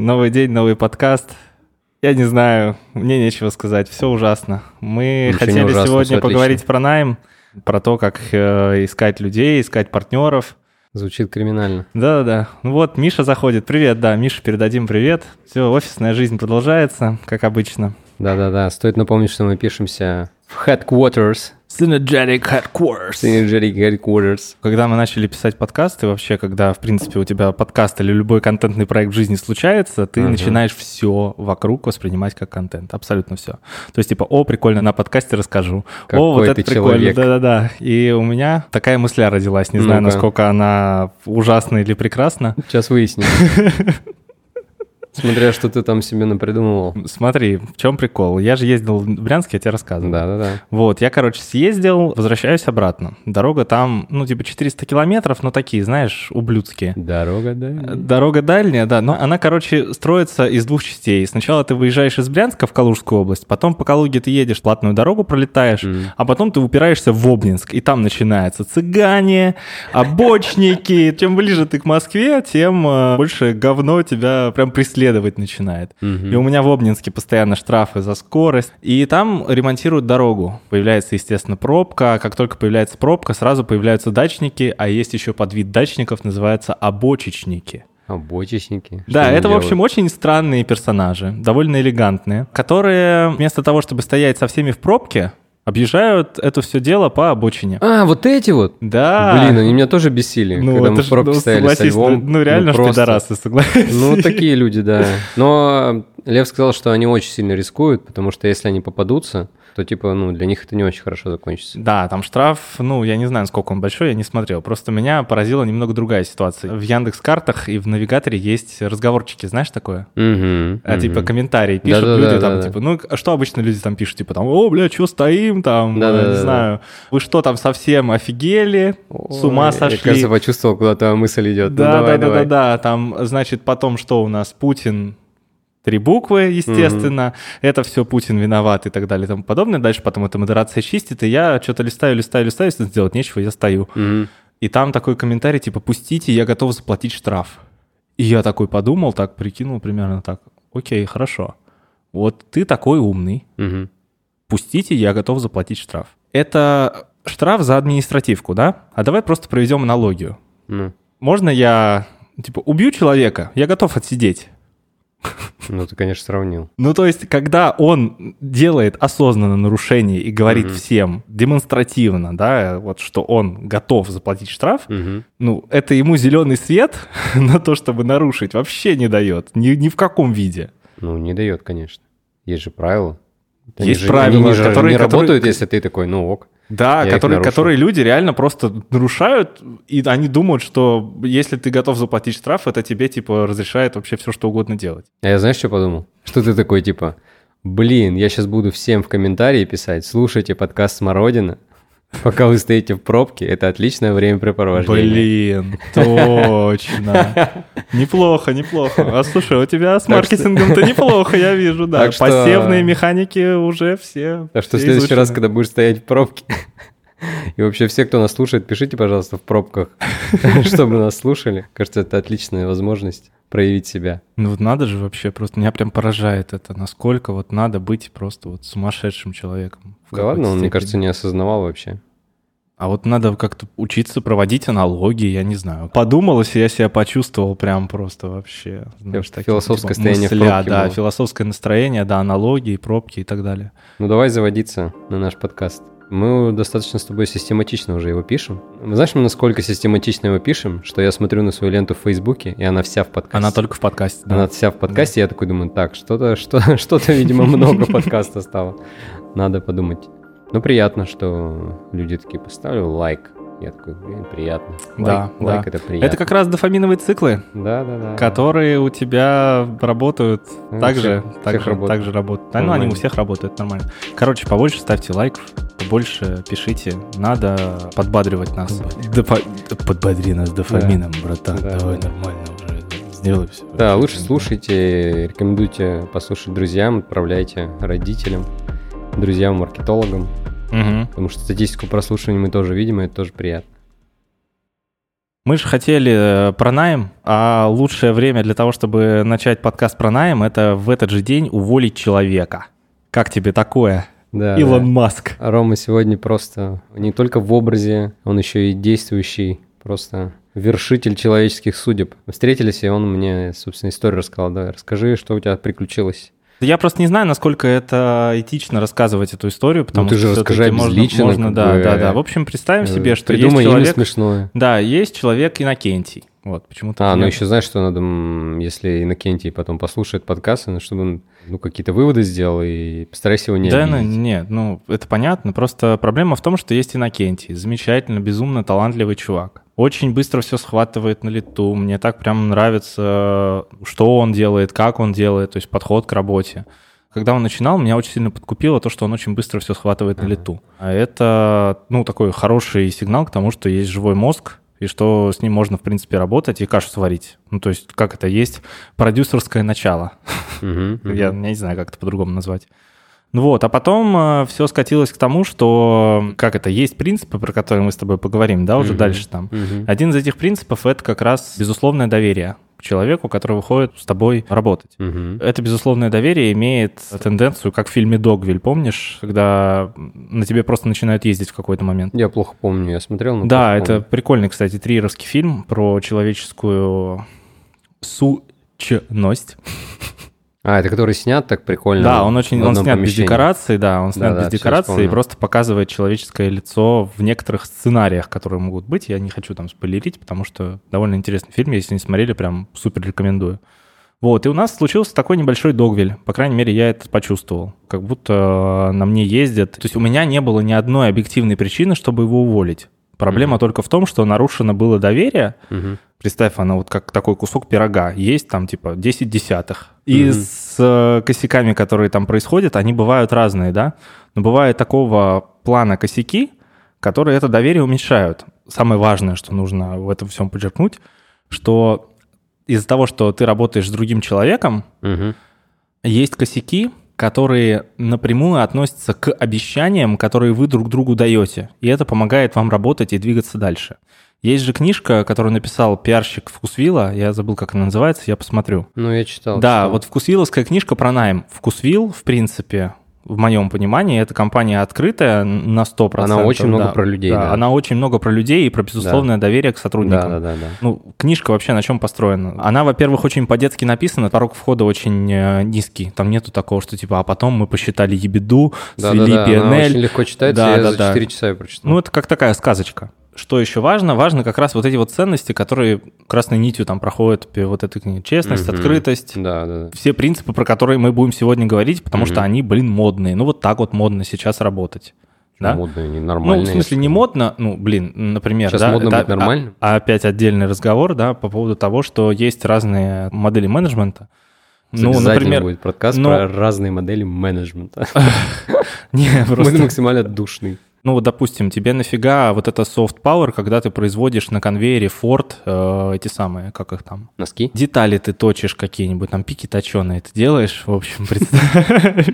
Новый день, новый подкаст. Я не знаю, мне нечего сказать, все ужасно. Мы Ничего хотели ужасно, сегодня поговорить отлично. про найм, про то, как э, искать людей, искать партнеров. Звучит криминально. Да-да-да. Ну вот, Миша заходит. Привет, да, Миша, передадим привет. Все, офисная жизнь продолжается, как обычно. Да-да-да, стоит напомнить, что мы пишемся в Headquarters, Synergetic Headquarters. Synergetic Headquarters. Когда мы начали писать подкасты, вообще, когда, в принципе, у тебя подкаст или любой контентный проект в жизни случается, ты Ага. начинаешь все вокруг воспринимать как контент. Абсолютно все. То есть, типа, о, прикольно, на подкасте расскажу. о, вот Какой это ты прикольно. человек. Да-да-да. И у меня такая мысля родилась. Не знаю, Ну-ка. насколько она ужасна или прекрасна. Сейчас выясним. Смотря, что ты там себе напридумывал. Смотри, в чем прикол? Я же ездил в Брянск, я тебе рассказывал. Да-да-да. Вот, я, короче, съездил, возвращаюсь обратно. Дорога там, ну, типа 400 километров, но такие, знаешь, ублюдские. Дорога, да? Дорога дальняя, да, но она, короче, строится из двух частей. Сначала ты выезжаешь из Брянска в Калужскую область, потом по Калуге ты едешь, платную дорогу пролетаешь, Мгм. а потом ты упираешься в Обнинск, и там начинаются цыгане, обочники. Чем ближе ты к Москве, тем э, больше говно тебя прям преследовать начинает. Мгм. И у меня в Обнинске постоянно штрафы за скорость. И там ремонтируют дорогу. Появляется, естественно, пробка. Как только появляется пробка, сразу появляются дачники, а есть еще подвид дачников, называется обочечники. Обочечники. Что Да, они это, в общем, очень странные персонажи, довольно элегантные, которые вместо того, чтобы стоять со всеми в пробке, объезжают это все дело по обочине. А, вот эти вот? Да. Блин, они меня тоже бесили, ну, когда мы в пробке ну, стояли со львом. ну, ну, реально ж просто. пидорасы, согласись. Ну, такие люди, да. Но Лев сказал, что они очень сильно рискуют, потому что если они попадутся, то, типа, ну, для них это не очень хорошо закончится. Да, там штраф, ну, я не знаю, сколько он большой, я не смотрел. Просто меня поразила немного другая ситуация. В Яндекс картах и в навигаторе есть разговорчики, знаешь такое? Мгм, А, мгм. типа комментарии пишут Да-да-да, люди там, да-да. типа, ну, а что обычно люди там пишут? Типа там, о, бля, что стоим там, э, Да-да-да-да. не знаю. Вы что там совсем офигели? С ума Ой, сошли? Я, кажется, почувствовал, куда твоя мысль идет. Ну, Да, давай, да, да, давай. да, да. Там, значит, потом что у нас? Путин три буквы, естественно. Это все Путин виноват и так далее и тому подобное. Дальше потом эта модерация чистит, и я что-то листаю, листаю, листаю, если сделать нечего, я стою. Мгм. И там такой комментарий, типа, пустите, я готов заплатить штраф. И я такой подумал, так прикинул примерно так. Окей, хорошо. Вот ты такой умный, Мгм. пустите, я готов заплатить штраф. Это штраф за административку, да? А давай просто проведем аналогию. Ну, Можно я, типа, убью человека, я готов отсидеть. Ну, ты, конечно, сравнил. Ну, то есть, когда он делает осознанно нарушение и говорит Мгм. всем демонстративно, да, вот что он готов заплатить штраф, Мгм. ну, это ему зеленый свет на то, чтобы нарушить, вообще не дает. Ни, ни в каком виде. Ну, не дает, конечно. Есть же правила. Есть же, правила, они же которые- не которые- работают, если ты такой, ну ок. Да, Я которые, которые люди реально просто нарушают, и они думают, что если ты готов заплатить штраф, это тебе, типа, разрешает вообще все, что угодно делать. А я знаешь, что подумал? Что ты такой, типа, блин, я сейчас буду всем в комментарии писать, слушайте подкаст «Смородина», пока вы стоите в пробке, это отличное времяпрепровождение. Блин, точно. Неплохо, неплохо. А слушай, у тебя с маркетингом-то неплохо, я вижу, да. Посевные механики уже все. Так что в следующий раз, когда будешь стоять в пробке, и вообще все, кто нас слушает, пишите, пожалуйста, в пробках, чтобы нас слушали. Кажется, это отличная возможность проявить себя. Ну вот надо же вообще просто, меня прям поражает это, насколько вот надо быть просто вот сумасшедшим человеком. Да ладно, он, мне кажется, не осознавал вообще. А вот надо как-то учиться проводить аналогии, я не знаю. Подумалось, и я себя почувствовал прям просто вообще. знаешь, таким, Философское типа, состояние мысля, да, было. философское настроение, да, аналогии, пробки и так далее. Ну давай заводиться на наш подкаст. Мы достаточно с тобой систематично уже его пишем. Знаешь, мы насколько систематично его пишем, что я смотрю на свою ленту в Фейсбуке, и она вся в подкасте. Она только в подкасте, да. Она вся в подкасте, я такой думаю, так, что-то, что, что-то, видимо, много подкаста стало. Надо подумать. Ну, приятно, что люди такие поставили лайк. Я такой, блин, приятно. Лайк, Да, лайк да. это приятно. Это как раз дофаминовые циклы, Да, да, да. которые у тебя работают Ну, так всех- же, всех так же, работают. Да, ну, они у всех работают нормально. Короче, побольше ставьте лайков, побольше пишите. Надо подбадривать нас. Допа- Подбодри нас дофамином, братан. Да. Давай нормально уже сделай все. Да, лучше слушайте, рекомендуйте послушать друзьям, отправляйте родителям, друзьям, Мгм. потому что статистику прослушивания мы тоже видим, и это тоже приятно. Мы же хотели э, про найм, а лучшее время для того, чтобы начать подкаст про найм, это в этот же день уволить человека. Как тебе такое, Да, Илон да. Маск? Рома сегодня просто не только в образе, он еще и действующий, просто вершитель человеческих судеб. Мы Встретились, и он мне, собственно, историю рассказал. Давай, расскажи, что у тебя приключилось. Я просто не знаю, насколько это этично рассказывать эту историю, потому Ну, ты же что расскажи всё-таки можно, можно, да, бы, да, да. В общем, представим себе, что есть человек, смешное. да, есть человек Иннокентий. Вот, почему-то. А, ну еще знаешь, что надо, если Иннокентий потом послушает подкаст, ну, чтобы он ну, какие-то выводы сделал, и постарайся его не Да, ну, обидеть. нет, ну, это понятно. Просто проблема в том, что есть Иннокентий. Замечательно, безумно талантливый чувак. Очень быстро все схватывает на лету. Мне так прям нравится, что он делает, как он делает, то есть подход к работе. Когда он начинал, меня очень сильно подкупило то, что он очень быстро все схватывает на лету. А это, ну, такой хороший сигнал к тому, что есть живой мозг, и что с ним можно, в принципе, работать и кашу сварить. Ну, то есть, как это, есть продюсерское начало. Я не знаю, как это по-другому назвать. Ну вот, а потом все скатилось к тому, что, как это, есть принципы, про которые мы с тобой поговорим, да, уже Мгм. дальше там. Мгм. Один из этих принципов — это как раз безусловное доверие к человеку, который выходит с тобой работать. Мгм. Это безусловное доверие имеет тенденцию, как в фильме «Догвиль», помнишь, когда на тебе просто начинают ездить в какой-то момент? Я плохо помню, я смотрел, но Да, это помню. прикольный, кстати, триеровский фильм про человеческую сущность. А, это который снят так прикольно. Да, он очень, он снят без помещении. декораций, да, он снят Да-да, без всё декораций и просто показывает человеческое лицо в некоторых сценариях, которые могут быть. Я не хочу там спойлерить, потому что довольно интересный фильм, если не смотрели, прям супер рекомендую. Вот, и у нас случился такой небольшой догвиль. По крайней мере, я это почувствовал. Как будто на мне ездят. То есть у меня не было ни одной объективной причины, чтобы его уволить. Проблема Мгм. только в том, что нарушено было доверие, Мгм. Представь, оно вот как такой кусок пирога. Есть там типа 10 десятых. И Мгм. с э, косяками, которые там происходят, они бывают разные, да? Но бывает такого плана косяки, которые это доверие уменьшают. Самое важное, что нужно в этом всем подчеркнуть, что из-за того, что ты работаешь с другим человеком, Мгм. есть косяки, которые напрямую относятся к обещаниям, которые вы друг другу даете. И это помогает вам работать и двигаться дальше. Есть же книжка, которую написал пиарщик Вкусвилла, я забыл, как она называется, я посмотрю. Ну, я читал. да, читал. вот Вкусвилловская книжка про найм. Вкусвилл, в принципе, в моем понимании, это компания открытая на 100%. Она очень много да. про людей, да. Она очень много про людей и про безусловное доверие к сотрудникам. Да, да, да, да. Ну, книжка вообще на чем построена? Она, во-первых, очень по-детски написана, порог входа очень э, низкий. Там нету такого, что типа, а потом мы посчитали ебеду, Да, свели да, да, она PNL. очень легко читается, Да, я да, за да. 4 часа ее прочитал. Ну, это как такая сказочка. Что еще важно? Важно как раз вот эти вот ценности, которые красной нитью там проходят вот этой книге. Честность, Мгм. открытость. Да, да, да. Все принципы, про которые мы будем сегодня говорить, потому Мгм. что они, блин, модные. Ну, вот так вот модно сейчас работать. Да? Модно, не Ну, нормально. в смысле, не модно, ну, блин, например, Сейчас да, модно это- быть нормальным? А, а опять отдельный разговор, да, по поводу того, что есть разные модели менеджмента. Ну, Обязательно например, будет подкаст ну- про разные модели менеджмента. не, Мы просто, максимально душный. Ну, вот, допустим, тебе нафига вот это soft power, когда ты производишь на конвейере Ford э, эти самые, как их там, Носки? детали ты точишь какие-нибудь, там пики точеные ты делаешь, в общем, представь.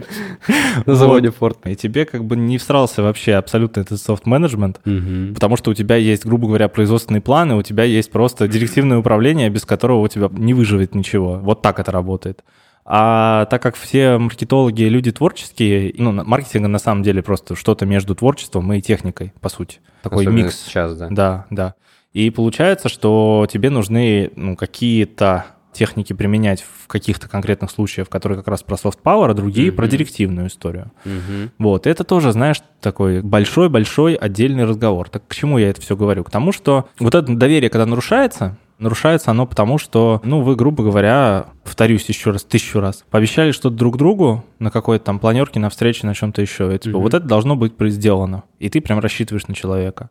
На заводе Ford. И тебе как бы не всрался вообще абсолютно этот софт-менеджмент, Мгм. Потому что у тебя есть, грубо говоря, производственные планы, у тебя есть просто директивное управление, без которого у тебя не выживет ничего. Вот так это работает. А так как все маркетологи люди творческие, ну, маркетинг на самом деле просто что-то между творчеством и техникой, по сути. Такой Особенно микс. сейчас, да. Да, да. И получается, что тебе нужны ну, какие-то техники применять в каких-то конкретных случаях, которые как раз про soft power, а другие про Мгм. директивную историю. Мгм. Вот, это тоже, знаешь, такой большой-большой отдельный разговор. Так к чему я это все говорю? К тому, что вот это доверие, когда нарушается, нарушается оно потому, что, ну, вы, грубо говоря, повторюсь еще раз, тысячу раз, пообещали что-то друг другу на какой-то там планерке, на встрече, на чем-то еще. И типа, Мгм. вот это должно быть сделано. И ты прям рассчитываешь на человека.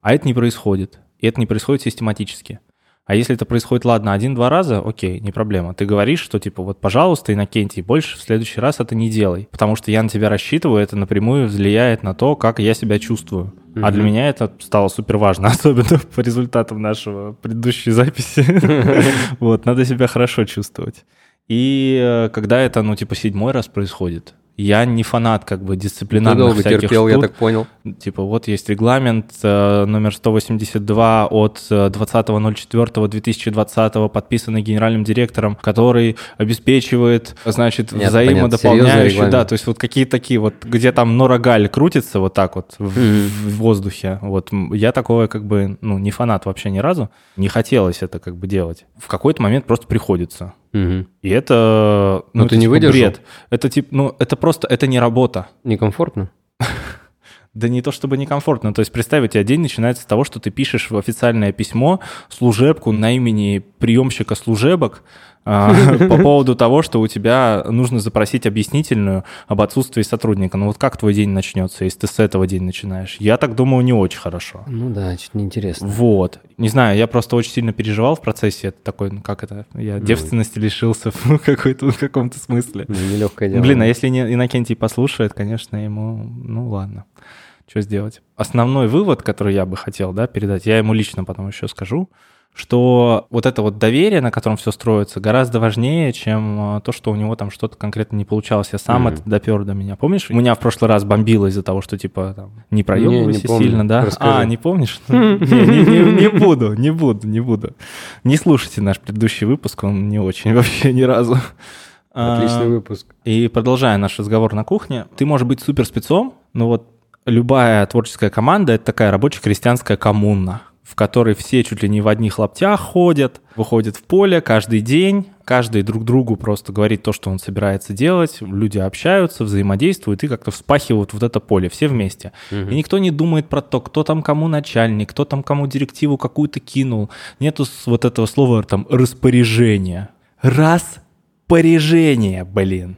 А это не происходит. И это не происходит систематически. А если это происходит, ладно, один-два раза, окей, не проблема. Ты говоришь, что типа вот, пожалуйста, Иннокентий, больше в следующий раз это не делай. Потому что я на тебя рассчитываю, это напрямую влияет на то, как я себя чувствую. А для меня это стало супер важно, особенно по результатам нашего предыдущей записи. Вот, надо себя хорошо чувствовать. И э, когда это, ну, типа, седьмой раз происходит, Я не фанат как бы Ты дисциплинарных долго всяких терпел, я штук. так понял. Типа вот есть регламент э, номер 182 от э, 20.04.2020, подписанный генеральным директором, который обеспечивает, значит, Нет, взаимодополняющие, да, то есть вот какие такие вот, где там норогаль крутится вот так вот в, в воздухе. Вот я такого как бы, ну, не фанат вообще ни разу, не хотелось это как бы делать. В какой-то момент просто приходится. Мгм. И это, ну, Но это ты не типа выдержал? бред. Это типа, ну, это просто, это не работа. Некомфортно? Да не то чтобы некомфортно. То есть представь, у тебя день начинается с того, что ты пишешь в официальное письмо служебку на имени приемщика служебок по поводу того, что у тебя нужно запросить объяснительную об отсутствии сотрудника. Ну вот как твой день начнется, если ты с этого день начинаешь? Я так думаю, не очень хорошо. Ну да, что-то неинтересно. Вот. Не знаю, я просто очень сильно переживал в процессе. Это такой, ну как это? Я девственности лишился в какой-то, в каком-то смысле. Ну, Нелегкое дело. Блин, а если не, Иннокентий послушает, конечно, ему, ну ладно, что сделать. Основной вывод, который я бы хотел да, передать, я ему лично потом еще скажу, что вот это вот доверие, на котором все строится, гораздо важнее, чем а, то, что у него там что-то конкретно не получалось. Я сам Мгм. это допер до меня. Помнишь, меня в прошлый раз бомбило из-за того, что типа там не проебывайся помню. сильно, да? Расскажи. А, не помнишь? Не, не- не- не буду, не буду, не буду. Не слушайте наш предыдущий выпуск, он не очень вообще ни разу. Отличный А, выпуск. и продолжая наш разговор на кухне, ты можешь быть супер спецом, но вот любая творческая команда это такая рабочая крестьянская коммуна, в которой все чуть ли не в одних лаптях ходят, выходят в поле каждый день, каждый друг другу просто говорит то, что он собирается делать, люди общаются, взаимодействуют и как-то вспахивают вот это поле, все вместе. Мгм. И никто не думает про то, кто там кому начальник, кто там кому директиву какую-то кинул. Нету вот этого слова там распоряжение. Распоряжение, блин.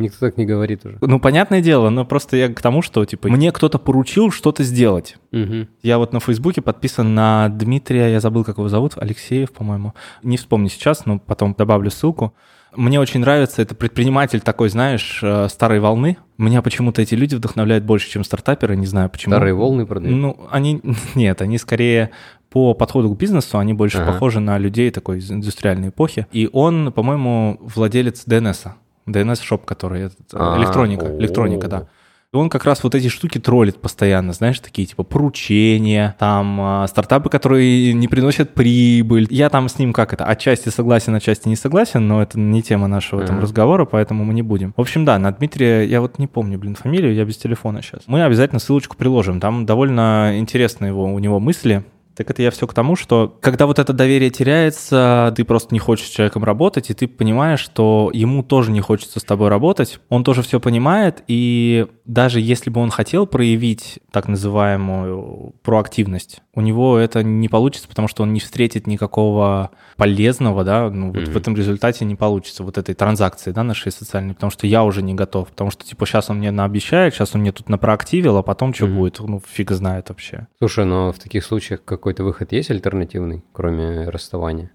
Никто так не говорит уже. Ну, понятное дело, но просто я к тому, что, типа, мне кто-то поручил что-то сделать. Мгм. Я вот на Фейсбуке подписан на Дмитрия, я забыл, как его зовут, Алексеев, по-моему. Не вспомню сейчас, но потом добавлю ссылку. Мне очень нравится, это предприниматель такой, знаешь, э, старой волны. Меня почему-то эти люди вдохновляют больше, чем стартаперы, не знаю почему. Старые волны продают. Ну, они, нет, они скорее по подходу к бизнесу, они больше Ага. похожи на людей такой из индустриальной эпохи. И он, по-моему, владелец DNS. DNS-шоп, который этот, э, А, электроника, электроника, да. И он как раз вот эти штуки троллит постоянно, знаешь, такие типа поручения, там а, стартапы, которые не приносят прибыль. Я там с ним как это, отчасти согласен, отчасти не согласен, но это не тема нашего там Ага. разговора, поэтому мы не будем. В общем, да, на Дмитрия, я вот не помню, блин, фамилию, я без телефона сейчас. Мы обязательно ссылочку приложим, там довольно интересные его, у него мысли. Так это я все к тому, что когда вот это доверие теряется, ты просто не хочешь с человеком работать, и ты понимаешь, что ему тоже не хочется с тобой работать, он тоже все понимает, и даже если бы он хотел проявить так называемую проактивность, у него это не получится, потому что он не встретит никакого полезного, да, ну, вот в этом результате не получится вот этой транзакции, да, нашей социальной, потому что я уже не готов, потому что, типа, сейчас он мне наобещает, сейчас он мне тут напроактивил, а потом что Мгм. будет, ну, фиг знает вообще. Слушай, но в таких случаях какой-то выход есть альтернативный, кроме расставания?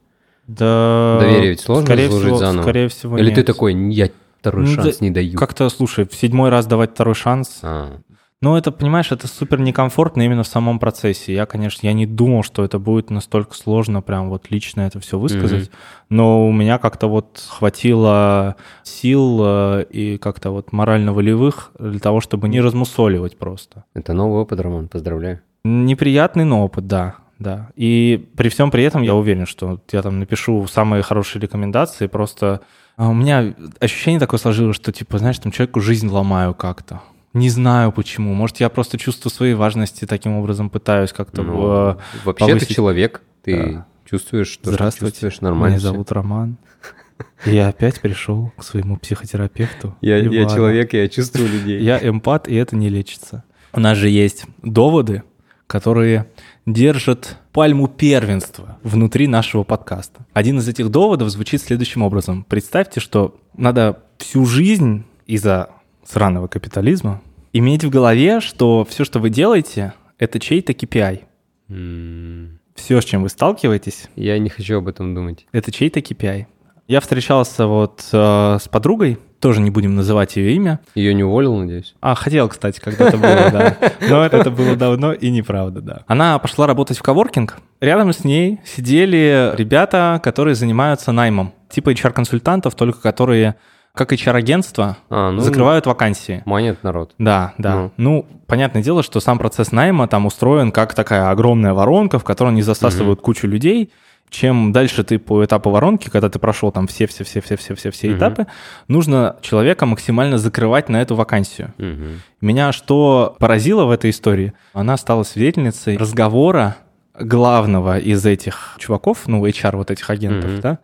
Да. Доверие ведь сложно скорее всего, заново. Скорее всего, Или нет. ты такой, я второй Ну, шанс да- не даю? Как-то, слушай, в седьмой раз давать второй шанс. А, Ну, это, понимаешь, это супер некомфортно именно в самом процессе. Я, конечно, я не думал, что это будет настолько сложно прям вот лично это все высказать. Но у меня как-то вот хватило сил э, и как-то вот морально-волевых для того, чтобы не размусоливать просто. это новый опыт, Роман, поздравляю. Неприятный, но опыт, да. Да. И при всем при этом я уверен, что я там напишу самые хорошие рекомендации. Просто а, у меня ощущение такое сложилось, что, типа, знаешь, там человеку жизнь ломаю как-то. Не знаю почему. Может, я просто чувство своей важности таким образом пытаюсь как-то... Ну, э, вообще ты повысить- человек, ты Да. чувствуешь, что ты Здравствуйте, чувствуешь нормально. меня зовут Роман. Я опять пришел к своему психотерапевту. Я, я человек, я чувствую людей. Я эмпат, и это не лечится. У нас же есть доводы, которые держат пальму первенства внутри нашего подкаста. Один из этих доводов звучит следующим образом. Представьте, что надо всю жизнь из-за сраного капитализма иметь в голове, что все, что вы делаете, это чей-то KPI. М, Все, с чем вы сталкиваетесь, Я не хочу об этом думать. это чей-то KPI. Я встречался вот э, с подругой, тоже не будем называть ее имя, Ее не уволил, надеюсь? А, хотел, кстати, когда-то было, да. Но это было давно и неправда, да. Она пошла работать в коворкинг. Рядом с ней сидели ребята, которые занимаются наймом. Типа HR-консультантов, только которые как HR-агентство, А, ну, закрывают вакансии. манит народ. Да, да. Ну. Ну. понятное дело, что сам процесс найма там устроен как такая огромная воронка, в которой они засасывают кучу людей. Чем дальше ты по этапу воронки, когда ты прошел там все-все-все-все-все-все Мгм. этапы, нужно человека максимально закрывать на эту вакансию. Мгм. Меня что поразило в этой истории, она стала свидетельницей разговора главного из этих чуваков, ну, HR вот этих агентов, Мгм. да,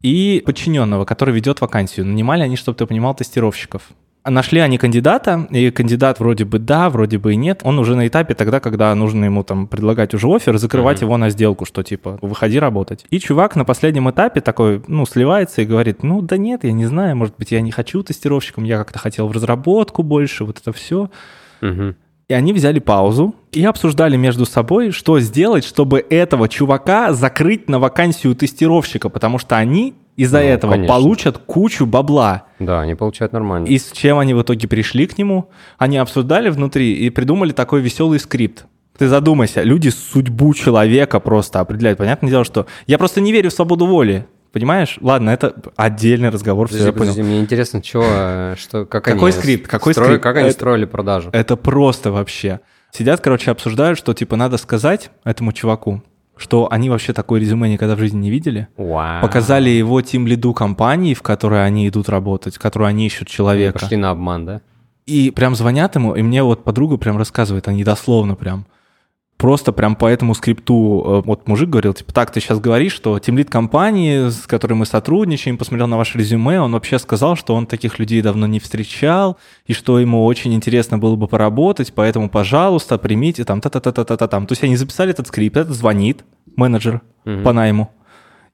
и подчиненного, который ведет вакансию. Нанимали они, чтобы ты понимал, тестировщиков. Нашли они кандидата, и кандидат вроде бы да, вроде бы и нет. Он уже на этапе тогда, когда нужно ему там предлагать уже офер, закрывать Мгм. его на сделку, что типа выходи работать. И чувак на последнем этапе такой, ну, сливается и говорит, ну да нет, я не знаю, может быть, я не хочу тестировщиком, я как-то хотел в разработку больше, вот это все. Мгм. И они взяли паузу и обсуждали между собой, что сделать, чтобы этого чувака закрыть на вакансию тестировщика, потому что они из-за Ну, этого конечно. получат кучу бабла. Да, они получают нормально. И с чем они в итоге пришли к нему? Они обсуждали внутри и придумали такой веселый скрипт. Ты задумайся, люди судьбу человека просто определяют. Понятное дело, что я просто не верю в свободу воли. Понимаешь? Ладно, это отдельный разговор, все Подожди, понял. подожди, мне интересно, чё, э, что, как Какой они скрипт? Какой строили- скрипт? Как они Это- строили продажу? Это просто вообще. Сидят, короче, обсуждают, что типа надо сказать этому чуваку, что они вообще такое резюме никогда в жизни не видели. Вау. Показали его тим лиду компании, в которой они идут работать, в которой они ищут человека. Пошли на обман, да? И прям звонят ему, и мне вот подруга прям рассказывает, они дословно прям. Просто прям по этому скрипту, э, вот мужик говорил, типа, так, ты сейчас говоришь, что тимлид компании, с которой мы сотрудничаем, посмотрел на ваше резюме, он вообще сказал, что он таких людей давно не встречал, и что ему очень интересно было бы поработать, поэтому, пожалуйста, примите там та-та-та-та-та там. То есть они записали этот скрипт, это звонит менеджер Мгм. по найму,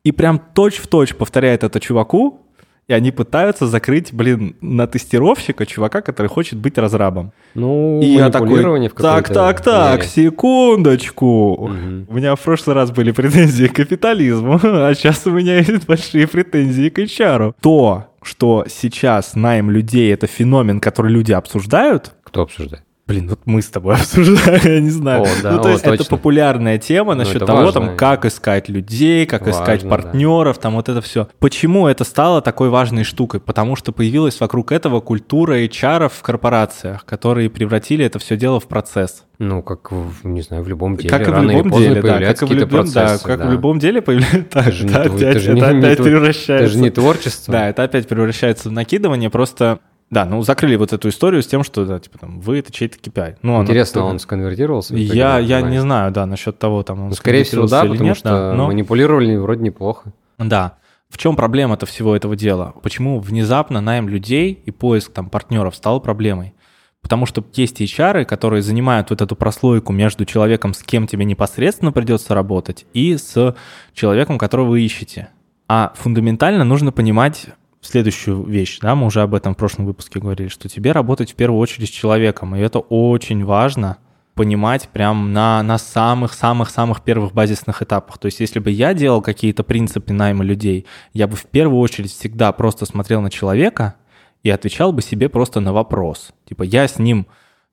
и прям точь-в-точь повторяет это чуваку, и они пытаются закрыть, блин, на тестировщика чувака, который хочет быть разрабом. Ну, И я такой, так, так, так, мере. секундочку. Мгм. У меня в прошлый раз были претензии к капитализму, а сейчас у меня есть большие претензии к HR. То, что сейчас найм людей — это феномен, который люди обсуждают, Кто обсуждает? Блин, вот мы с тобой обсуждаем, я не знаю. О, да, ну, то о, есть это точно. популярная тема Ну, насчет это того, важно. там, как искать людей, как искать Важно, партнеров, там вот это все. Почему это стало такой важной штукой? Потому что появилась вокруг этого культура HR в корпорациях, которые превратили это все дело в процесс. Ну, как, в, не знаю, в любом деле. как и в любом деле, да, появляются как и в любом, да, процессы. как да. в любом деле появляется, да, Это же не это тво- опять, это это не- превращается. Это же не творчество. Да, это опять превращается в накидывание, просто да, ну закрыли вот эту историю с тем, что да, типа там вы это чей-то KPI. Ну, оно- Интересно, он сконвертировался? итоге, Я, я не знаю, да, насчет того, там он Ну, скорее всего, да, потому нет, что да, но- манипулировали вроде неплохо. Да. В чем проблема-то всего этого дела? Почему внезапно найм людей и поиск там партнеров стал проблемой? Потому что есть HR, которые занимают вот эту прослойку между человеком, с кем тебе непосредственно придется работать, и с человеком, которого вы ищете. А фундаментально нужно понимать следующую вещь. Да, мы уже об этом в прошлом выпуске говорили, что тебе работать в первую очередь с человеком, и это очень важно понимать прям на, на самых-самых-самых первых базисных этапах. То есть если бы я делал какие-то принципы найма людей, я бы в первую очередь всегда просто смотрел на человека и отвечал бы себе просто на вопрос. Типа я с ним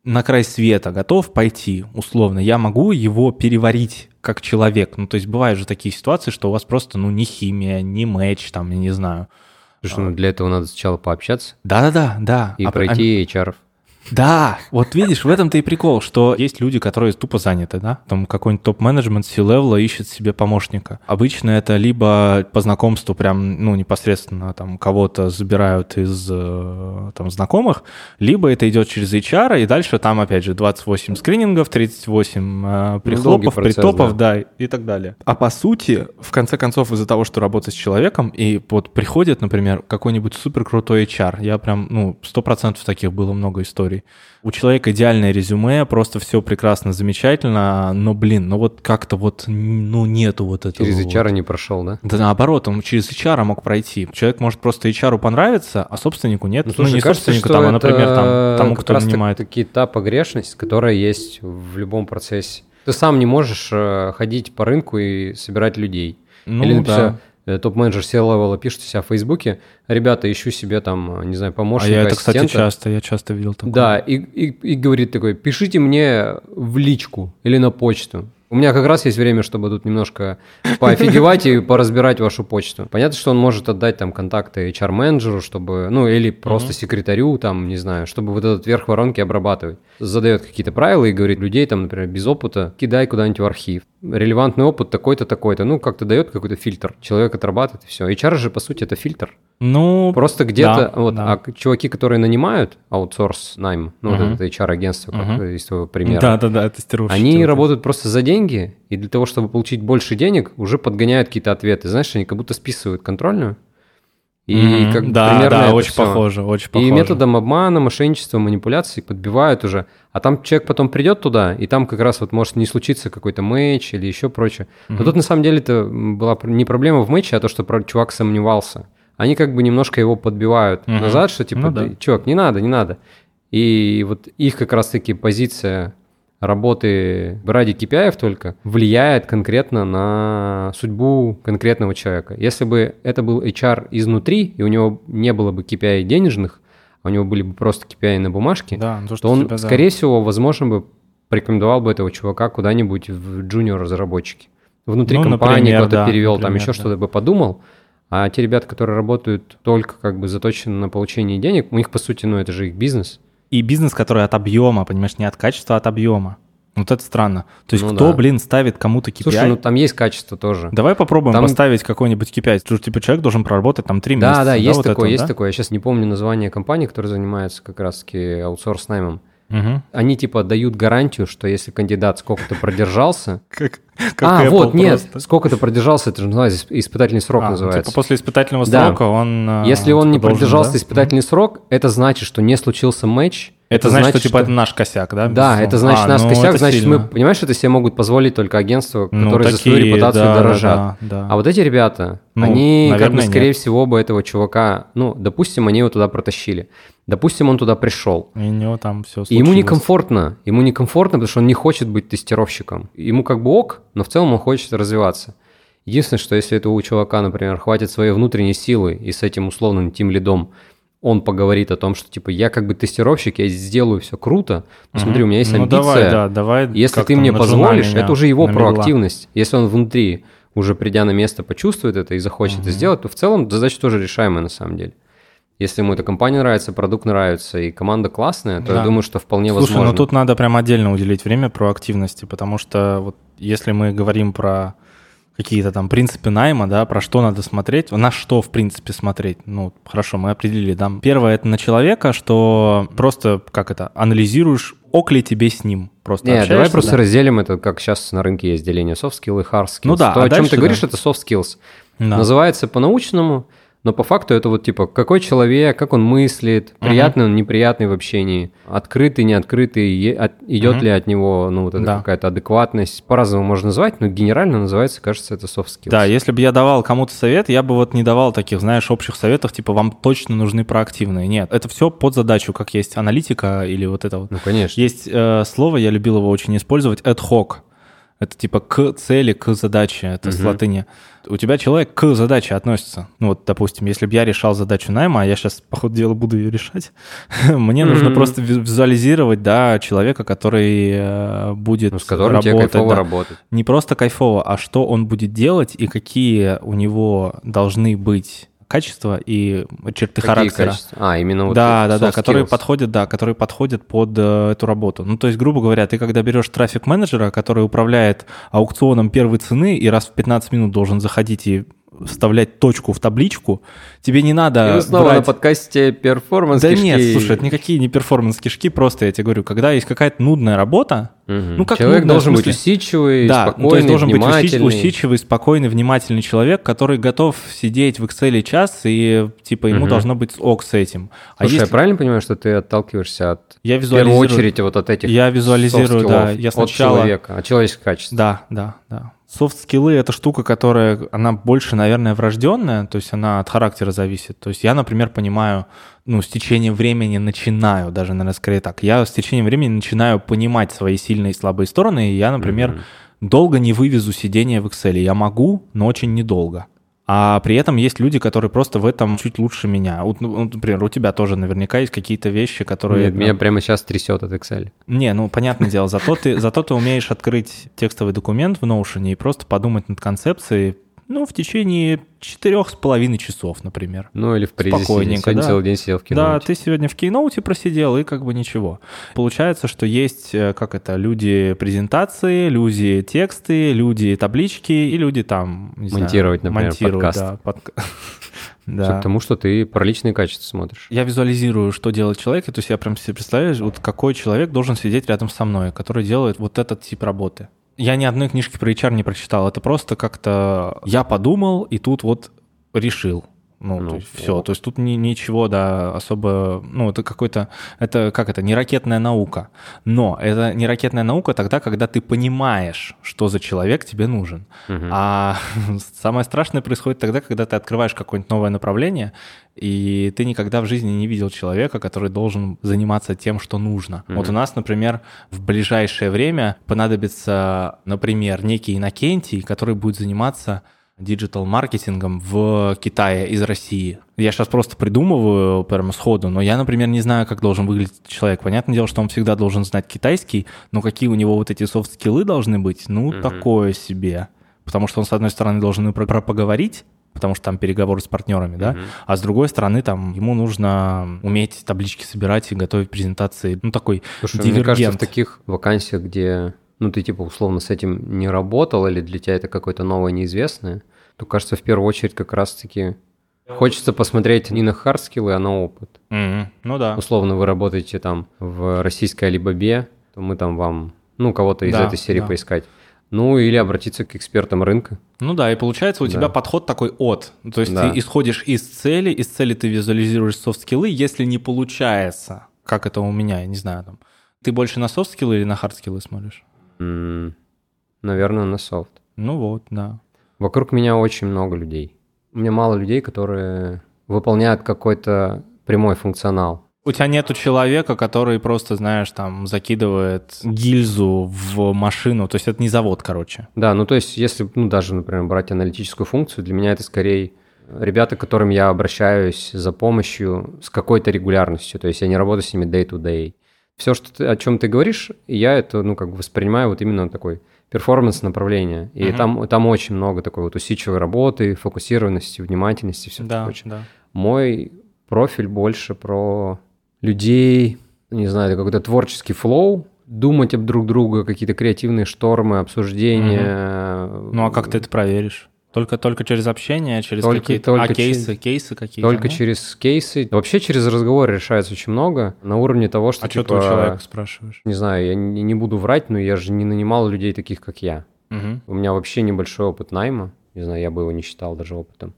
на край света готов пойти, условно, я могу его переварить как человек. Ну, то есть бывают же такие ситуации, что у вас просто, ну, не химия, не матч, там, я не знаю. Слушай, ну для этого надо сначала пообщаться Да-да-да, да. и А- пройти HR. Да, вот видишь, в этом-то и прикол, что есть люди, которые тупо заняты, да, там какой-нибудь топ-менеджмент C-левела ищет себе помощника. Обычно это либо по знакомству прям, ну, непосредственно там кого-то забирают из э, там знакомых, либо это идет через HR, и дальше там, опять же, 28 скринингов, 38 э, прихлопов, процесс, притопов, да. и так далее. А по сути, в конце концов, из-за того, что работать с человеком, и вот приходит, например, какой-нибудь супер крутой HR, я прям, ну, сто процентов таких было много историй. У человека идеальное резюме, просто все прекрасно, замечательно, но, блин, ну вот как-то вот, ну, нету вот этого. Через вот. HR не прошел, да? Да наоборот, он через HR мог пройти. Человек может просто HR понравиться, а собственнику нет. Ну, слушай, не кажется, собственнику, там, а, например, там, тому, кто раз нанимает. таки та погрешность, которая есть в любом процессе. Ты сам не можешь э, ходить по рынку и собирать людей. Ну, Или, да. Э, топ-менеджер C-левела пишет у себя в Фейсбуке, ребята, ищу себе там, не знаю, А помощника, я это, кстати, ассистента». часто, я часто видел такое. Да, и, и, и говорит такой, пишите мне в личку или на почту. У меня как раз есть время, чтобы тут немножко поофигевать и поразбирать вашу почту. Понятно, что он может отдать там контакты HR-менеджеру, чтобы, ну, или просто секретарю, там, не знаю, чтобы вот этот верх воронки обрабатывать. Задает какие-то правила и говорит людей, там, например, без опыта, кидай куда-нибудь в архив. Релевантный опыт такой-то, такой-то. Ну, как-то дает какой-то фильтр. Человек отрабатывает, и все. HR же, по сути, это фильтр. Ну, Просто где-то, да, вот, да. а чуваки, которые нанимают аутсорс найм, ну, вот Мгм. это HR-агентство, как Мгм. из твоего примера, да-да-да, тестировщики. они вот работают просто за деньги, и для того, чтобы получить больше денег, уже подгоняют какие-то ответы. Знаешь, они как будто списывают контрольную. И Мгм. как да, примерно да, это очень всё. похоже, очень И похоже. методом обмана, мошенничества, манипуляций подбивают уже. А там человек потом придет туда, и там как раз вот может не случиться какой-то матч или еще прочее. Но Мгм. тут на самом деле это была не проблема в матче, а то, что чувак сомневался. Они как бы немножко его подбивают Мгм. назад, что типа, Ну да. «Да, чувак, не надо, не надо. И вот их как раз-таки позиция работы ради KPI только влияет конкретно на судьбу конкретного человека. Если бы это был HR изнутри, и у него не было бы KPI денежных, а у него были бы просто KPI на бумажке, Да, то, что то он, тебя, да. скорее всего, возможно бы порекомендовал бы этого чувака куда-нибудь в джуниор-разработчики. Внутри Ну, компании куда-то да, перевел, там например, еще да. что-то бы подумал. А те ребята, которые работают только как бы заточены на получение денег, у них, по сути, ну, это же их бизнес. И бизнес, который от объема, понимаешь, не от качества, а от объема. Вот это странно. То есть Ну кто, да. блин, ставит кому-то KPI? Слушай, ну там есть качество тоже. Давай попробуем Там- поставить какой-нибудь KPI. Что, типа человек должен проработать там три месяца. Да, да, есть вот такое, это, есть да? такое. Я сейчас не помню название компании, которая занимается как раз-таки аутсорс-наймом. Мгм. Они типа дают гарантию, что если кандидат сколько-то продержался... Как, как А, Apple вот, нет, просто. сколько-то продержался, это же называется испытательный срок А, ну, называется. Типа после испытательного Да. срока он... а, Если он типа, не должен, продержался да? испытательный срок, это значит, что не случился матч. Это, значит, что типа это наш косяк, да? Да, это значит А, наш ну, косяк, значит сильно. мы, понимаешь, это себе могут позволить только агентства, Ну, которые за свою репутацию да, дорожат. да, да. А вот эти ребята, Ну, они, как бы, скорее нет. всего, бы этого чувака, ну, допустим, они его туда протащили. Допустим, он туда пришел. И у него там все И ему некомфортно. Ему некомфортно, потому что он не хочет быть тестировщиком. Ему как бы ок, но в целом он хочет развиваться. Единственное, что если этого у чувака, например, хватит своей внутренней силы и с этим условным тим лидом он поговорит о том, что типа я как бы тестировщик, я сделаю все круто. Но смотри, у меня есть ну, амбиция. давай, да, давай. Если ты мне позволишь, меня это уже его намела. проактивность. Если он внутри уже придя на место почувствует это и захочет это сделать, то в целом задача тоже решаемая на самом деле. Если ему эта компания нравится, продукт нравится и команда классная, то Да. я думаю, что вполне Слушай, возможно. ну тут надо прям отдельно уделить время проактивности, потому что вот если мы говорим про какие-то там принципы найма, да, про что надо смотреть, на что, в принципе, смотреть. Ну, хорошо, мы определили, да. Первое, это на человека, что просто, как это, анализируешь, ок ли тебе с ним. Просто Не, давай просто да. разделим это, как сейчас на рынке есть деление soft skill и hard skills. Ну да, То, а о чем ты говоришь, да. это soft skills. Да. Называется по-научному, но по факту это вот типа какой человек, как он мыслит, приятный он, неприятный в общении, открытый, неоткрытый, е- от- идет Мгм. ли от него ну, вот эта Да. какая-то адекватность. По-разному можно назвать, но генерально называется, кажется, это soft skills. Да, если бы я давал кому-то совет, я бы вот не давал таких, знаешь, общих советов, типа вам точно нужны проактивные. Нет, это все под задачу, как есть аналитика или вот это вот. Ну, конечно. Есть э, слово, я любил его очень использовать, ad hoc. Это типа к цели, к задаче, это с Мгм. латыни. У тебя человек к задаче относится. Ну вот, допустим, если бы я решал задачу найма, а я сейчас, по ходу дела, буду ее решать, мне нужно просто ви- визуализировать, да, человека, который э, будет Ну, с которым тебе работать, кайфово да. работать. Не просто кайфово, а что он будет делать и какие у него должны быть качества и черты Какие характера. качества? А, именно вот да, да, да, которые подходят, да, которые подходят под э, эту работу. Ну, то есть, грубо говоря, ты когда берешь трафик менеджера, который управляет аукционом первой цены и раз в 15 минут должен заходить и вставлять точку в табличку, тебе не надо И вы снова брать- на подкасте перформанс Да нет, слушай, это никакие не перформанс-кишки, просто я тебе говорю, когда есть какая-то нудная работа, ну, как Человек нудная, должен быть усидчивый, да, спокойный, ну, то есть должен быть внимательный. усидчивый, спокойный, внимательный человек, который готов сидеть в Excel час, и типа ему Мгм. должно быть ок с этим. А Слушай, если- я правильно понимаю, что ты отталкиваешься от я в первую визуализирую... очередь вот от этих Я визуализирую, да. Я от сначала... человека, от человеческих качеств. Да, да, да. Софт-скиллы — это штука, которая, она больше, наверное, врожденная, то есть она от характера зависит. То есть я, например, понимаю, ну, с течением времени начинаю, даже, наверное, скорее так, я с течением времени начинаю понимать свои сильные и слабые стороны, и я, например, Мгм. долго не вывезу сидение в Excel. Я могу, но очень недолго. А при этом есть люди, которые просто в этом чуть лучше меня. Вот, ну, например, у тебя тоже наверняка есть какие-то вещи, которые... Нет, меня прямо сейчас трясет от Excel. Не, ну, понятное дело, зато ты, зато ты умеешь открыть текстовый документ в Notion и просто подумать над концепцией, ну, в течение четырех с половиной часов, например. Ну, или в призе Спокойненько, Сегодня да. целый день сидел в кино. Да, ты сегодня в кейноуте просидел, и как бы ничего. Получается, что есть, э, как это, люди презентации, люди тексты, люди таблички и люди там, не знаю, Монтировать, например, монтируют, подкаст. Да, Всё да. Потому что ты про личные качества смотришь. Я визуализирую, что делает человек, и то есть я прям себе представляю, вот какой человек должен сидеть рядом со мной, который делает вот этот тип работы. Я ни одной книжки про HR не прочитал, это просто как-то я подумал, и тут вот решил. Ну, Ну, то есть все. То есть тут ни- ничего, да, особо, ну, это какой-то, это как это, не ракетная наука. Но это не ракетная наука тогда, когда ты понимаешь, что за человек тебе нужен. Мгм. А самое страшное происходит тогда, когда ты открываешь какое-нибудь новое направление, и ты никогда в жизни не видел человека, который должен заниматься тем, что нужно. Мгм. Вот у нас, например, в ближайшее время понадобится, например, некий Иннокентий, который будет заниматься диджитал-маркетингом в Китае из России. Я сейчас просто придумываю прямо сходу, но я, например, не знаю, как должен выглядеть человек. Понятное дело, что он всегда должен знать китайский, но какие у него вот эти софт-скиллы должны быть, ну, Мгм. такое себе. Потому что он, с одной стороны, должен и про, про поговорить, потому что там переговоры с партнерами, да, Мгм. а с другой стороны, там, ему нужно уметь таблички собирать и готовить презентации. Ну, такой Слушай, мне кажется, в дивергент. таких вакансиях, где, ну, ты типа условно с этим не работал, или для тебя это какое-то новое неизвестное, то, кажется, в первую очередь как раз-таки хочется посмотреть не на хардскиллы, а на опыт. Мгм. Ну да. Условно, вы работаете там в российской Алибабе, то мы там вам, ну, кого-то из Да, этой серии да. поискать. Ну, или обратиться к экспертам рынка. Ну да, и получается у Да. тебя подход такой от. То есть Да. ты исходишь из цели, из цели ты визуализируешь софт-скиллы, если не получается, как это у меня, я не знаю, там. Ты больше на софт-скиллы или на хард-скиллы смотришь? М, Наверное, на софт. Ну вот, да. Вокруг меня очень много людей. У меня мало людей, которые выполняют какой-то прямой функционал. У тебя нету человека, который просто, знаешь, там закидывает гильзу в машину. То есть это не завод, короче. Да, ну то есть, если, ну даже, например, брать аналитическую функцию, для меня это скорее ребята, к которым я обращаюсь за помощью с какой-то регулярностью. То есть я не работаю с ними day-to-day. Все, что ты, о чем ты говоришь, я это, ну, как бы воспринимаю вот именно такой performance направления. И Мгм. там, там очень много такой вот усидчивой работы, фокусированности, внимательности, все Да, прочее. да. Мой профиль больше про людей, не знаю, какой-то творческий flow, думать об друг друга, какие-то креативные штормы, обсуждения. Ну а как ты это проверишь? Только, только через общение, через Только- какие-то... только а кейсы, через- кейсы какие-то? Только ну? через кейсы. Вообще через разговоры решается очень много на уровне того, что А что типа, ты у человека спрашиваешь? не знаю, я не, не буду врать, но я же не нанимал людей таких, как я. Мгм. У меня вообще небольшой опыт найма. Не знаю, я бы его не считал даже опытом.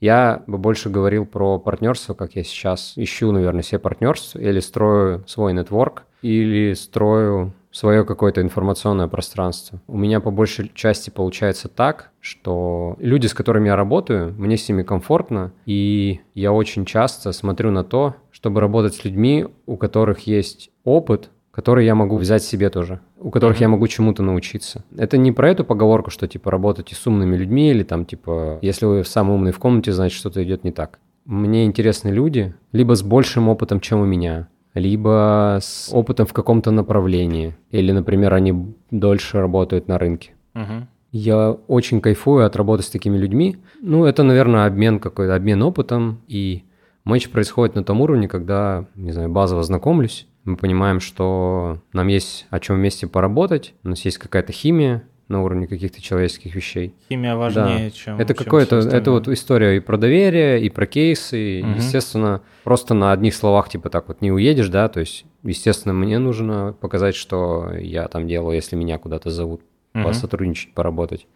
Я бы больше говорил про партнерство, как я сейчас ищу, наверное, себе партнерство, или строю свой нетворк, или строю свое какое-то информационное пространство. У меня по большей части получается так, что люди, с которыми я работаю, мне с ними комфортно, и я очень часто смотрю на то, чтобы работать с людьми, у которых есть опыт, который я могу взять себе тоже, у которых я могу чему-то научиться. Это не про эту поговорку, что типа работайте с умными людьми или там типа если вы самый умный в комнате, значит что-то идет не так. Мне интересны люди либо с большим опытом, чем у меня, либо с опытом в каком-то направлении, или, например, они дольше работают на рынке. Мгм. Я очень кайфую от работы с такими людьми. Ну, это, наверное, обмен какой-то, обмен опытом. И матч происходит на том уровне, когда, не знаю, базово знакомлюсь. Мы понимаем, что нам есть о чем вместе поработать. У нас есть какая-то химия на уровне каких-то человеческих вещей. Химия важнее, Да. чем... это какое-то, это вот история и про доверие, и про кейсы. И, Мгм. Естественно, просто на одних словах типа так вот не уедешь, да. То есть, естественно, мне нужно показать, что я там делаю, если меня куда-то зовут Мгм. посотрудничать, поработать.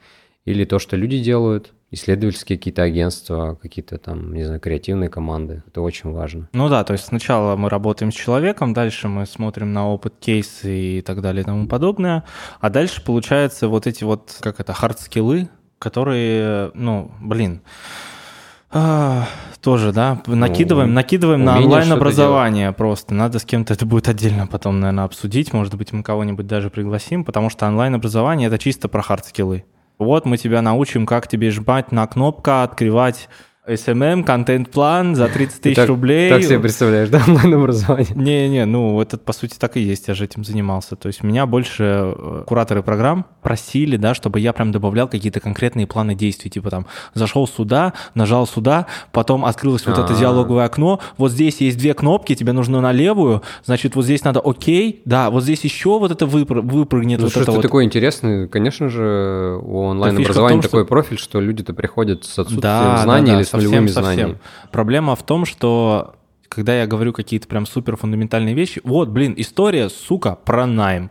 Или то, что люди делают, исследовательские какие-то агентства, какие-то там, не знаю, креативные команды. Это очень важно. Ну да, то есть сначала мы работаем с человеком, дальше мы смотрим на опыт, кейсы и так далее и тому подобное, а дальше получается вот эти вот, как это, хард-скиллы, которые, ну, блин, а, тоже, да, накидываем, накидываем на умение онлайн-образование просто. Надо с кем-то это будет отдельно потом, наверное, обсудить. Может быть, мы кого-нибудь даже пригласим, потому что онлайн-образование — это чисто про хард-скиллы. Вот мы тебя научим, как тебе жмать на кнопку, открывать SMM, контент-план за 30 тысяч так, рублей. Так себе представляешь, да, онлайн-образование? Не-не, ну это по сути так и есть, я же этим занимался. То есть меня больше э, кураторы программ просили, да, чтобы я прям добавлял какие-то конкретные планы действий, типа там зашел сюда, нажал сюда, потом открылось вот это А-а-а. диалоговое окно, вот здесь есть две кнопки, тебе нужно на левую, значит вот здесь надо окей, да, вот здесь еще вот это выпр- выпрыгнет, Ну, вот что это вот. такой интересный, конечно же, у онлайн-образования такой профиль, что люди-то приходят с отсутствием знаний или с совсем, совсем. Проблема в том, что когда я говорю какие-то прям супер фундаментальные вещи, вот, блин, история, сука, про найм.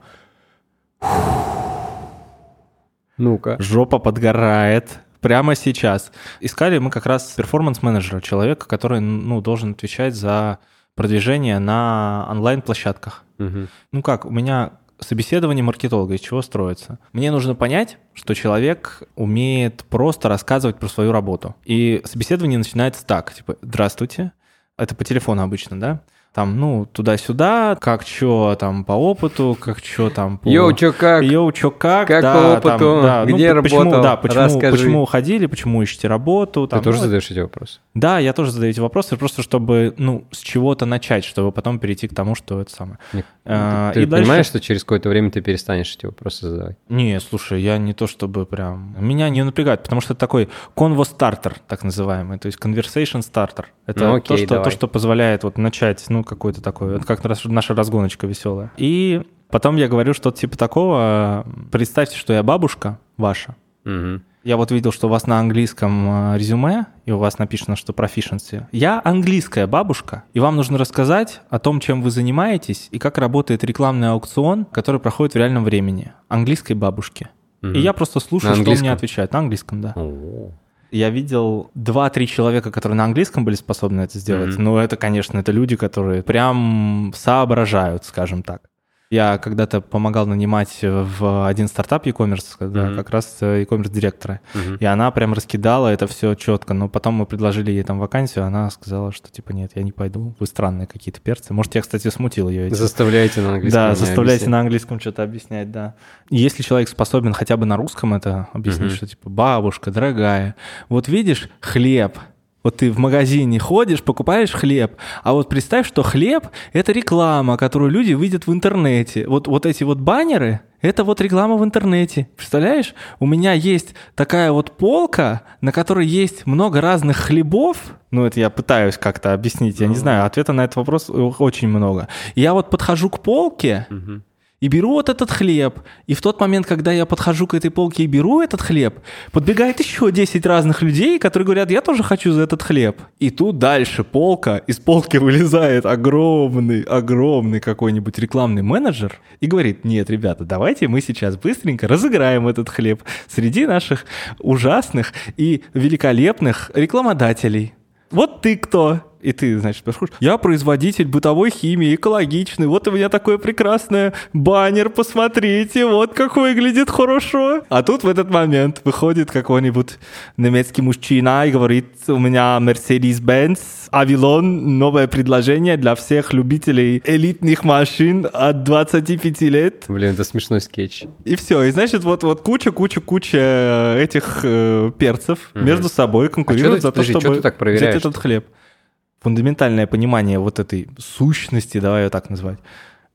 Ну-ка. Жопа подгорает прямо сейчас. Искали мы как раз перформанс-менеджера, человека, который ну, должен отвечать за продвижение на онлайн-площадках. Мгм. Ну как, у меня собеседование маркетолога из чего строится? Мне нужно понять, что человек умеет просто рассказывать про свою работу. И собеседование начинается так, типа, здравствуйте, это по телефону обычно, да? Там, ну, туда-сюда, как чё там по опыту, как чё там по... Йоу, чё как? Йоу, чё как? Как да, по там, опыту? да. Ну, Где почему, работал? Да, почему, Расскажи. почему уходили, почему ищете работу? Ты там, тоже ну, задаешь эти вопросы? Да, я тоже задаю эти вопросы, просто чтобы, ну, с чего-то начать, чтобы потом перейти к тому, что это самое. Не- А, Ты и дальше- понимаешь, что через какое-то время ты перестанешь эти вопросы задавать? Не, слушай, я не то чтобы прям... Меня не напрягает, потому что это такой convo-стартер, так называемый, то есть conversation starter. Это Ну, то, окей, что, то, что позволяет вот начать, ну, какой-то такой, это как наша разгоночка веселая. И потом я говорю что-то типа такого, представьте, что я бабушка ваша, Мгм. я вот видел, что у вас на английском э, резюме, и у вас написано, что proficiency. Я английская бабушка, и вам нужно рассказать о том, чем вы занимаетесь, и как работает рекламный аукцион, который проходит в реальном времени. Английской бабушке. Мгм. И я просто слушаю, что мне отвечают. На английском, да. О. Я видел 2-3 человека, которые на английском были способны это сделать. Мгм. Но это, конечно, это люди, которые прям соображают, скажем так. Я когда-то помогал нанимать в один стартап e-commerce, когда Мгм. как раз э, e-commerce директора. Мгм. И она прям раскидала это все четко. Но потом мы предложили ей там вакансию, она сказала, что типа нет, я не пойду, вы странные какие-то перцы. Может, я, кстати, смутил ее. этим. Заставляйте на английском. Да, мне заставляйте объяснять. на английском что-то объяснять, да. Если человек способен хотя бы на русском это объяснить, Мгм. что типа бабушка, дорогая, вот видишь хлеб, вот ты в магазине ходишь, покупаешь хлеб, а вот представь, что хлеб — это реклама, которую люди видят в интернете. Вот, вот эти вот баннеры — это вот реклама в интернете. Представляешь? У меня есть такая вот полка, на которой есть много разных хлебов. Ну, это я пытаюсь как-то объяснить, я не Ну. знаю. Ответа на этот вопрос очень много. Я вот подхожу к полке, Мгм. И беру вот этот хлеб. И в тот момент, когда я подхожу к этой полке и беру этот хлеб, подбегает еще 10 разных людей, которые говорят, я тоже хочу за этот хлеб. И тут дальше полка, из полки вылезает огромный, огромный какой-нибудь рекламный менеджер и говорит, нет, ребята, давайте мы сейчас быстренько разыграем этот хлеб среди наших ужасных и великолепных рекламодателей. Вот ты кто? И ты, значит, подходишь. Я производитель бытовой химии, экологичный. Вот у меня такое прекрасное баннер, посмотрите, вот как выглядит хорошо. А тут в этот момент выходит какой-нибудь немецкий мужчина и говорит, у меня Mercedes-Benz, Avilon, новое предложение для всех любителей элитных машин от 25 лет. Блин, это смешной скетч. И все. И значит, вот, вот куча, куча, куча этих э, перцев Мгм. между собой конкурируют ты- за то, подожди, чтобы ты так взять этот хлеб. Фундаментальное понимание вот этой сущности, давай ее так назвать,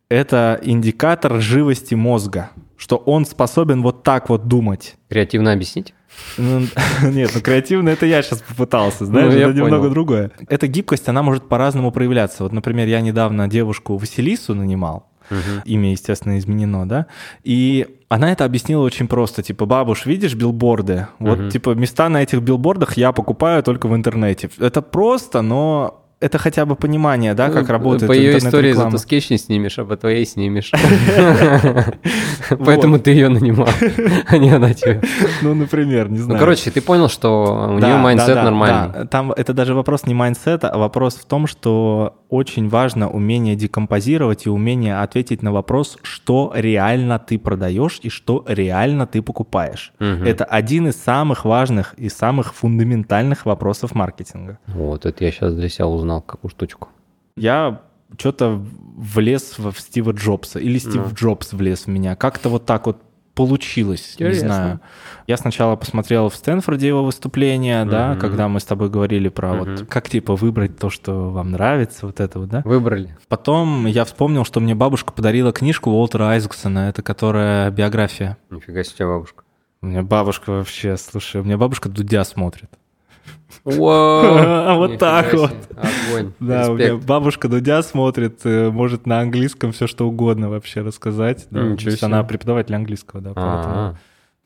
это индикатор живости мозга, что он способен вот так вот думать. Креативно объяснить? Ну, Нет, ну креативно это я сейчас попытался, знаешь, Ну, это немного другое. Эта гибкость, она может по-разному проявляться. Вот, например, я недавно девушку Василису нанимал, Мгм. имя, естественно, изменено, да, и она это объяснила очень просто, типа, бабуш, видишь билборды? Вот, Мгм. типа, места на этих билбордах я покупаю только в интернете. Это просто, но это хотя бы понимание, да, как Ну, работает По ее истории зато скетч не снимешь, а по твоей снимешь. Поэтому ты ее нанимал, а не она тебя. Ну, например, не Ну, знаю. короче, ты понял, что у нее mindset нормальный. Там это даже вопрос не майндсета, а вопрос в том, что очень важно умение декомпозировать и умение ответить на вопрос, что реально ты продаешь и что реально ты покупаешь. Это один из самых важных и самых фундаментальных вопросов маркетинга. Вот, это я сейчас для себя узнал какую штучку. Я что-то влез в Стива Джобса, или Стив Ну. Джобс влез в меня. Как-то вот так вот получилось, Интересно. не знаю. Я сначала посмотрел в Стэнфорде его выступление, да, Мгм. когда мы с тобой говорили про Мгм. вот как типа выбрать то, что вам нравится, вот это вот, да. Выбрали. Потом я вспомнил, что мне бабушка подарила книжку Уолтера Айзексона, это которая биография. Нифига себе бабушка. У меня бабушка вообще, слушай, у меня бабушка Дудя смотрит. Вот так вот. Огонь. Да, у меня бабушка Дудя смотрит, э, может на английском все что угодно вообще рассказать. Да. Ничего То есть себе. она преподаватель английского, да. А,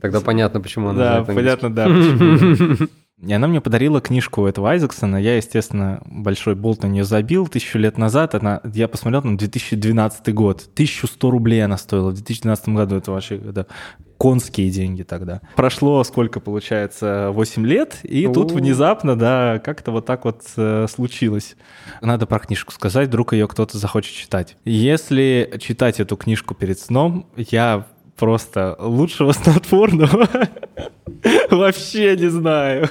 Тогда понятно, почему она Да, понятно, да. И она мне подарила книжку этого Айзексона. Я, естественно, большой болт на нее забил тысячу лет назад. Она, я посмотрел, там 2012 год. 1100 рублей она стоила в 2012 году. Это вообще да, конские деньги тогда. Прошло сколько, получается, 8 лет, и тут У. внезапно, да, как-то вот так вот э, случилось. Надо про книжку сказать, вдруг ее кто-то захочет читать. Если читать эту книжку перед сном, я просто лучшего снотворного вообще не знаю.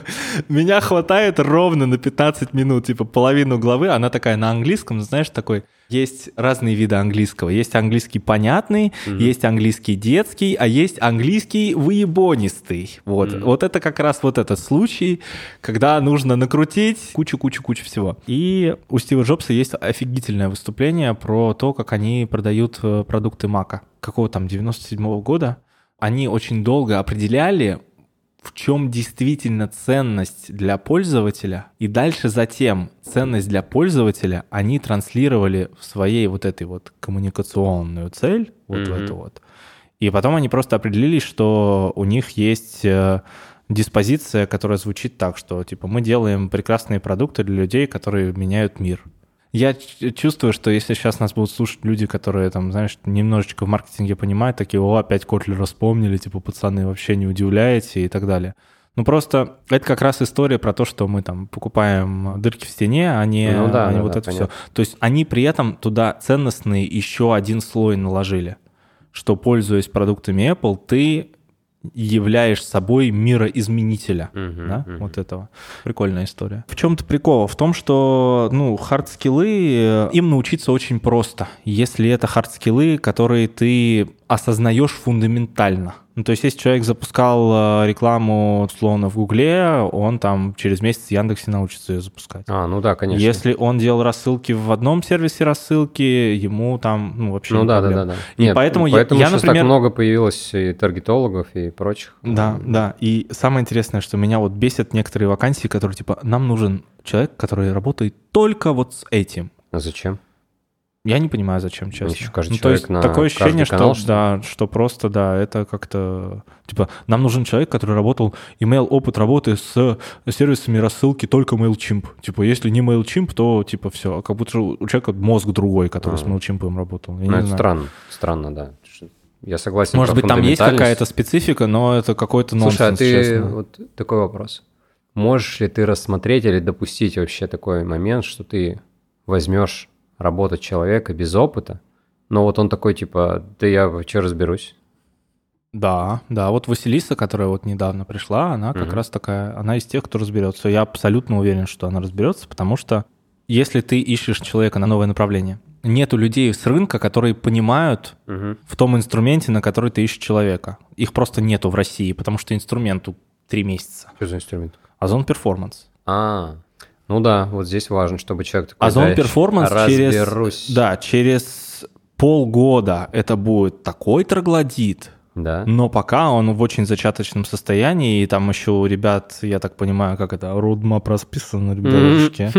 Меня хватает ровно на 15 минут, типа половину главы, она такая на английском, знаешь, такой, есть разные виды английского. Есть английский понятный, есть английский детский, а есть английский выебонистый. Вот. вот это как раз вот этот случай, когда нужно накрутить кучу-кучу-кучу всего. И у Стива Джобса есть офигительное выступление про то, как они продают э, продукты Мака. Какого там, 97-го года. Они очень долго определяли, в чем действительно ценность для пользователя, и дальше затем ценность для пользователя они транслировали в своей вот этой вот коммуникационную цель, вот в Мгм. эту вот. И потом они просто определились, что у них есть э, диспозиция, которая звучит так, что типа мы делаем прекрасные продукты для людей, которые меняют мир. Я чувствую, что если сейчас нас будут слушать люди, которые там, знаешь, немножечко в маркетинге понимают, такие, о, опять Котлера вспомнили, типа, пацаны, вообще не удивляете и так далее. Ну просто это как раз история про то, что мы там покупаем дырки в стене, а не, Ну да, а не да, вот да, это понятно. все. То есть они при этом туда ценностный еще один слой наложили, что пользуясь продуктами Apple, ты являешь собой мироизменителя. Мгм, да, мгм. вот этого. Прикольная история. В чем-то прикол? В том, что, ну, hard skill ы, им научиться очень просто, если это hard skill ы, которые ты осознаешь фундаментально. Ну, то есть, если человек запускал э, рекламу, условно, в Гугле, он там через месяц в Яндексе научится ее запускать. А, ну да, конечно. Если он делал рассылки в одном сервисе рассылки, ему там, ну, вообще Ну да, да, проблема. да, да. И поэтому я- я, сейчас например- так много появилось и таргетологов, и прочих. Да, да. И самое интересное, что меня вот бесят некоторые вакансии, которые типа, нам нужен человек, который работает только вот с этим. А зачем? Я не понимаю, зачем, честно. еще каждый Ну, то есть на такое ощущение, каждый канал, что, что да, что просто, да, это как-то... Типа, нам нужен человек, который работал, имел опыт работы с сервисами рассылки только MailChimp. Типа, если не MailChimp, то, типа, все. Как будто у человека мозг другой, который с А. MailChimp работал. Я Ну, это знаю. странно. Странно, да. Я согласен. Может быть, там есть какая-то специфика, но это какой-то нонсенс, Слушай, а ты честно. вот такой вопрос. Можешь ли ты рассмотреть или допустить вообще такой момент, что ты возьмешь работать человека без опыта, но вот он такой типа, да я вообще разберусь. Да, да, вот Василиса, которая вот недавно пришла, она как Мгм. раз такая, она из тех, кто разберется. Я абсолютно уверен, что она разберется, потому что если ты ищешь человека на новое направление, нету людей с рынка, которые понимают Мгм. в том инструменте, на который ты ищешь человека. Их просто нету в России, потому что инструменту три месяца. Что за инструмент? Ozon Performance. А, ну да, вот здесь важно, чтобы человек такой, Озон да, Performance через... Да, через полгода это будет такой троглодит, Да? Но пока он в очень зачаточном состоянии, и там еще у ребят, я так понимаю, как это, roadmap расписан, ребятушки.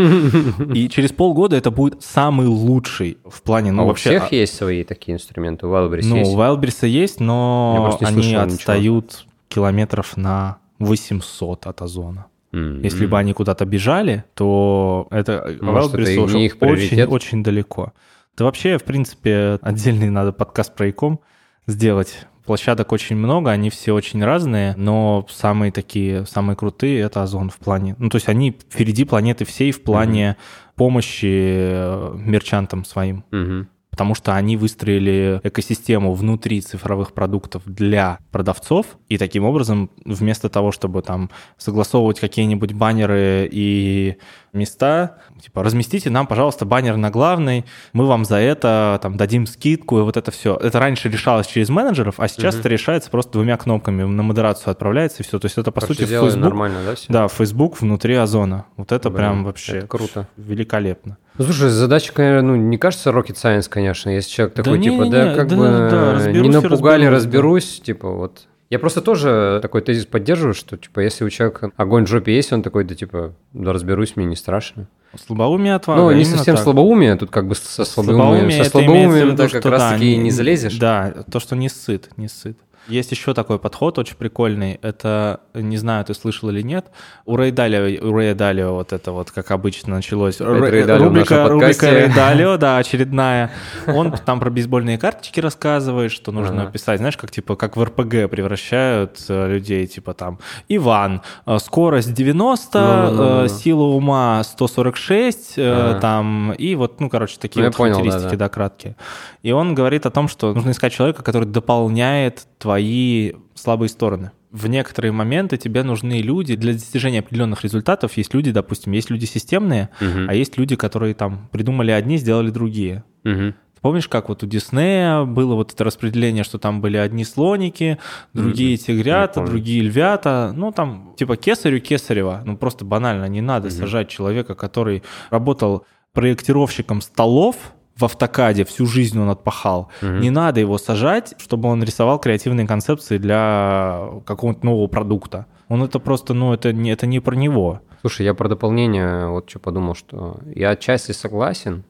И через полгода это будет самый лучший в плане, ну А у вообще... всех есть свои такие инструменты, у Wildberries Ну, есть? у Wildberries есть, но они слышал ничего. отстают километров на 800 от Озона. М. Если бы они куда-то бежали, то это Может, это Wildberries уже их очень, очень далеко. Да вообще, в принципе, отдельный надо подкаст про иком сделать. Площадок очень много, они все очень разные, но самые такие, самые крутые — это Озон в плане... Ну, то есть они впереди планеты всей в плане помощи э, мерчантам своим. Мгм. Потому что они выстроили экосистему внутри цифровых продуктов для продавцов, и таким образом вместо того, чтобы там согласовывать какие-нибудь баннеры и места, типа, разместите нам, пожалуйста, баннер на главный, мы вам за это там дадим скидку, и вот это все. Это раньше решалось через менеджеров, а сейчас угу. это решается просто двумя кнопками, на модерацию отправляется, и все. То есть это, по Короче, сути, Facebook. нормально, да, все? Да, Facebook внутри Озона. Вот это Блин, прям вообще это круто. великолепно. Ну, слушай, задача, конечно, ну, не кажется rocket science, конечно, если человек такой, да типа, не, да, не, как да, бы, да, разберусь, не напугали, разберусь, разберусь да. типа, вот. Я просто тоже такой тезис поддерживаю, что, типа, если у человека огонь в жопе есть, он такой, да, типа, да, разберусь, мне не страшно. Слабоумие отвага. Ну, не совсем так. слабоумие, тут как бы со слабоумием, со слабоумием ты как раз-таки не залезешь. Да, то, что не сыт, не сыт. Есть еще такой подход очень прикольный. Это, не знаю, ты слышал или нет, у Рэй Далио, у Рэя Далио вот это вот, как обычно, началось. Рэй рубрика, рубрика Рэй Далио, да, очередная. Он там про бейсбольные карточки рассказывает, что нужно ага. писать, знаешь, как типа, как в РПГ превращают э, людей, типа там, Иван, э, скорость 90, ну, ну, ну, сила ума 146, ага. там, и вот, ну, короче, такие вот понял, характеристики, да, да. да, краткие. И он говорит о том, что нужно искать человека, который дополняет твои слабые стороны. В некоторые моменты тебе нужны люди для достижения определенных результатов. Есть люди, допустим, есть люди системные, uh а есть люди, которые там придумали одни, сделали другие. uh Помнишь, как вот у Диснея было вот это распределение, что там были одни слоники, другие mm-hmm. тигрята, другие львята. Ну, там, типа кесарю кесарева. Ну, просто банально, не надо mm-hmm. сажать человека, который работал проектировщиком столов, в автокаде всю жизнь он отпахал. Угу. Не надо его сажать, чтобы он рисовал креативные концепции для какого-то нового продукта. Он это просто, ну, это не, это не про него. Слушай, я про дополнение вот что подумал, что я отчасти согласен,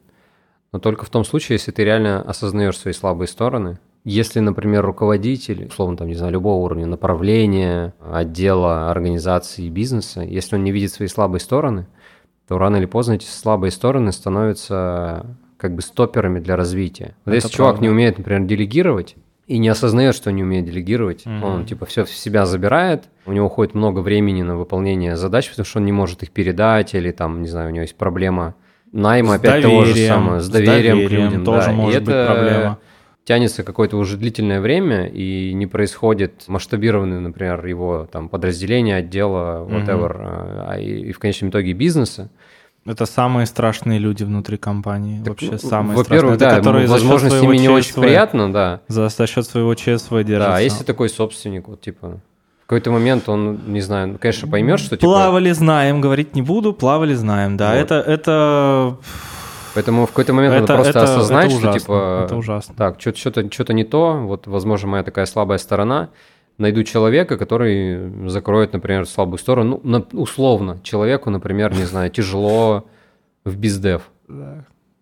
но только в том случае, если ты реально осознаешь свои слабые стороны. Если, например, руководитель, условно, там, не знаю, любого уровня, направления, отдела, организации, бизнеса, если он не видит свои слабые стороны, то рано или поздно эти слабые стороны становятся как бы стоперами для развития. Вот если правда. чувак не умеет, например, делегировать, и не осознает, что не умеет делегировать. Mm-hmm. Он типа все в себя забирает, у него уходит много времени на выполнение задач, потому что он не может их передать, или там, не знаю, у него есть проблема найма, с опять доверием, того же самое, с доверием, с доверием к людям. Тоже да. может и быть это проблема. Тянется какое-то уже длительное время, и не происходит масштабированное, например, его там подразделение, отдела, whatever, mm-hmm. и в конечном итоге бизнеса. Это самые страшные люди внутри компании. Так, Вообще самые во-первых, страшные. Да, это, которые возможно, с ними не очень приятно, да. За, за счет своего ЧСВ держатся. Да, если такой собственник, вот типа, в какой-то момент он, не знаю, ну, конечно, поймет, что... Типа... Плавали, знаем, говорить не буду, плавали, знаем, да. Вот. Это, это... Поэтому в какой-то момент это, надо просто это, осознать, это ужасно, что типа... Это ужасно. Так, что-то, что-то не то, вот, возможно, моя такая слабая сторона, найду человека, который закроет, например, слабую сторону. Ну, условно, человеку, например, не знаю, тяжело в бездев.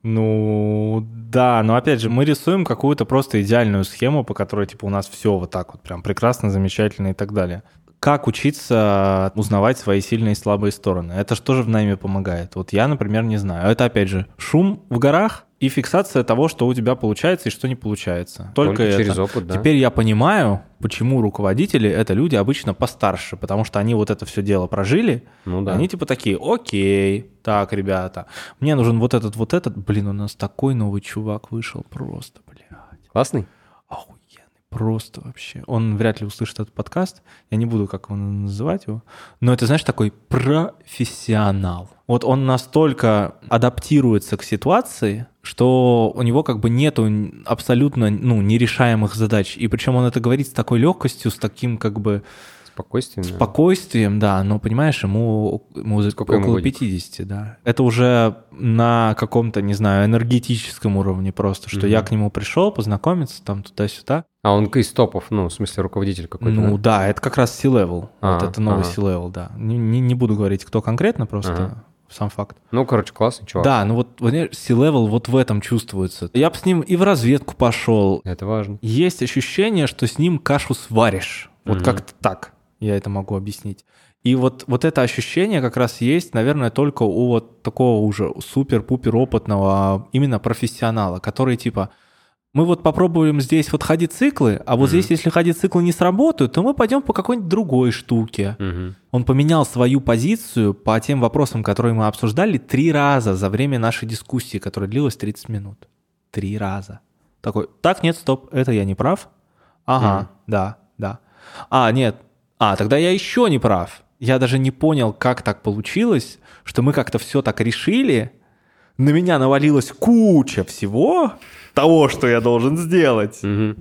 Ну, да, но опять же, мы рисуем какую-то просто идеальную схему, по которой, типа, у нас все вот так вот прям прекрасно, замечательно и так далее. Как учиться узнавать свои сильные и слабые стороны? Это же тоже в найме помогает. Вот я, например, не знаю. Это, опять же, шум в горах, и фиксация того, что у тебя получается и что не получается. Только, Только это. через опыт, да. Теперь я понимаю, почему руководители — это люди обычно постарше, потому что они вот это все дело прожили, ну, да. они типа такие, окей, так, ребята, мне нужен вот этот, вот этот. Блин, у нас такой новый чувак вышел просто, блядь. Классный? Просто вообще. Он вряд ли услышит этот подкаст. Я не буду как он называть его. Но это, знаешь, такой профессионал. Вот он настолько адаптируется к ситуации, что у него как бы нету абсолютно ну, нерешаемых задач. И причем он это говорит с такой легкостью, с таким как бы Спокойствием? Спокойствием, да. Но, понимаешь, ему, ему Сколько около ему 50, да. Это уже на каком-то, не знаю, энергетическом уровне просто, что угу. я к нему пришел познакомиться там туда-сюда. А он из топов, ну, в смысле, руководитель какой-то? Ну да, да это как раз C-level. А, вот это новый ага. C-level, да. Не, не, не буду говорить, кто конкретно, просто ага. сам факт. Ну, короче, классный чувак. Да, ну вот, вот C-level вот в этом чувствуется. Я бы с ним и в разведку пошел. Это важно. Есть ощущение, что с ним кашу сваришь. Вот угу. как-то так я это могу объяснить. И вот, вот это ощущение как раз есть, наверное, только у вот такого уже супер-пупер опытного именно профессионала, который типа, мы вот попробуем здесь вот ходить циклы, а вот mm-hmm. здесь, если ходить циклы не сработают, то мы пойдем по какой-нибудь другой штуке. Mm-hmm. Он поменял свою позицию по тем вопросам, которые мы обсуждали, три раза за время нашей дискуссии, которая длилась 30 минут. три раза. Такой, так, нет, стоп, это я не прав. Ага, Мгм. да, да. А, нет, а, тогда я еще не прав. Я даже не понял, как так получилось, что мы как-то все так решили. На меня навалилась куча всего того, что я должен сделать. Мгм.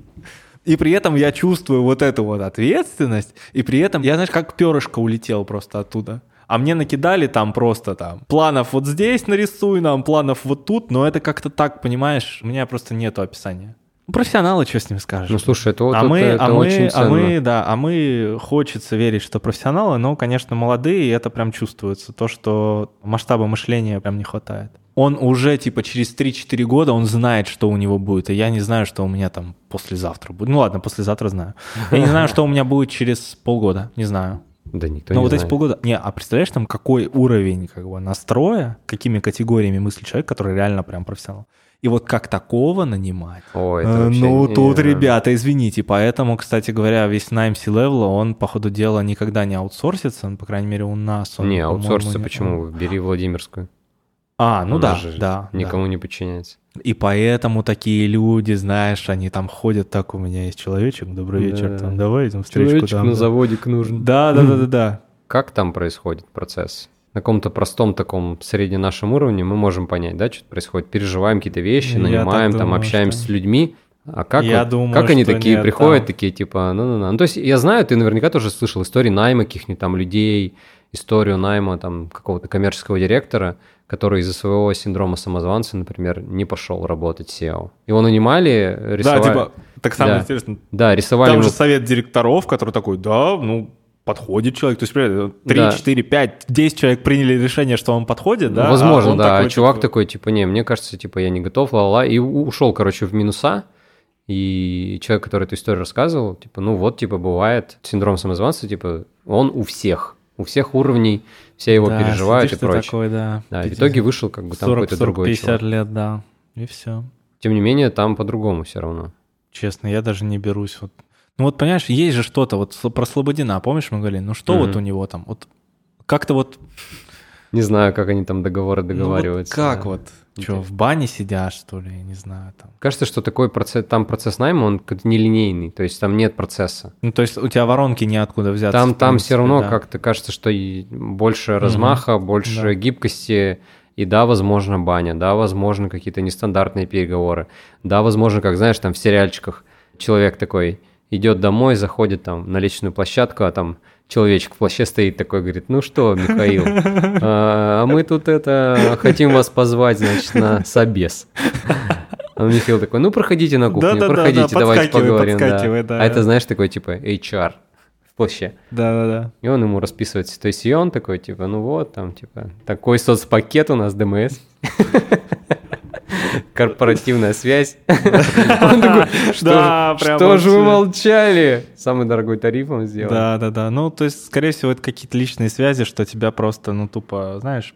И при этом я чувствую вот эту вот ответственность, и при этом я, знаешь, как перышко улетел просто оттуда. А мне накидали там просто там планов вот здесь нарисуй нам, планов вот тут, но это как-то так, понимаешь, у меня просто нету описания. Ну, профессионалы, что с ним скажешь? Ну, слушай, это, вот а это- мы, это а мы, очень а ценно. мы, да, а мы хочется верить, что профессионалы, но, конечно, молодые, и это прям чувствуется, то, что масштаба мышления прям не хватает. Он уже, типа, через 3-4 года, он знает, что у него будет, и я не знаю, что у меня там послезавтра будет. Ну ладно, послезавтра знаю. Я не знаю, что у меня будет через полгода, не знаю. Да никто Но не вот эти знает. полгода... Не, а представляешь, там какой уровень как бы настроя, какими категориями мысли человек, который реально прям профессионал. И вот как такого нанимать? Ой, это Э, вообще Ну, не- тут, ребята, извините. Поэтому, кстати говоря, весь найм C-Level, он, по ходу дела, никогда не аутсорсится, ну, по крайней мере, у нас. Он, Не, аутсорсится не- почему? Бери Владимирскую. А, ну Она да, же да. Никому не подчиняется. да. И поэтому такие люди, знаешь, они там ходят, так, у меня есть человечек, добрый Да. вечер, там, давай, там, встречку Человечек там. на да. заводик нужен. Да, да, да, да, да. Как там происходит процесс? На каком-то простом таком средне нашем уровне мы можем понять, да, что происходит. Переживаем какие-то вещи, нанимаем, там думаю, общаемся что- с людьми. А как, Я вот- думаю, как они такие нет, приходят, да. такие типа, ну-ну-ну. Ну, то есть я знаю, ты наверняка тоже слышал истории найма каких-нибудь там людей, историю найма там какого-то коммерческого директора, который из-за своего синдрома самозванца, например, не пошел работать SEO. Его нанимали, Да, рисовали... типа, так самое Да. интересное, Да, рисовали Там ему- же совет директоров, который такой, да, ну, подходит человек. То есть, примерно, 3, Да. 4, 5, 10 человек приняли решение, что он подходит, да? Возможно, а да. такой, а чувак типа, такой, типа, не, мне кажется, типа, я не готов, ла-ла, и ушел, короче, в минуса. И человек, который эту историю рассказывал, типа, ну вот, типа, бывает синдром самозванца, типа, он у всех, у всех уровней, все его да, переживают и прочее. такой, да. Да, и в 50, итоге вышел как бы там 40, какой-то 40, другой 50 чувак. лет, да. И все. Тем не менее, там по-другому все равно. Честно, я даже не берусь. Вот. Ну вот, понимаешь, есть же что-то, вот про Слободина, помнишь, мы говорили, ну что Мгм. вот у него там, вот как-то вот... Не знаю, как они там договоры ну вот договариваются. как да. вот? Что, Интересно. в бане сидят, что ли, я не знаю там. Кажется, что такой процесс, там процесс найма, он как-то нелинейный, то есть там нет процесса. Ну, то есть у тебя воронки неоткуда взяться. Там, в там принципе, все равно да. как-то кажется, что больше размаха, больше Да. гибкости. И да, возможно, баня, да, возможно, какие-то нестандартные переговоры. Да, возможно, как знаешь, там в сериальчиках человек такой идет домой, заходит там на личную площадку, а там человечек в плаще стоит такой, говорит, ну что, Михаил, а а мы тут это хотим вас позвать, значит, на собес. А Михаил такой, ну проходите на кухню, Да-да-да-да, проходите, давайте подскакивай, поговорим. да». да. А это, знаешь, такой типа HR в плаще. Да-да-да. И он ему расписывает ситуацию, и он такой, типа, ну вот, там, типа, такой соцпакет у нас, ДМС. Корпоративная связь. Он такой, Да, что же вы вообще. молчали? Самый дорогой тариф он сделал. Да, да, да. Ну, то есть, скорее всего, это какие-то личные связи, что тебя просто, ну, тупо, знаешь,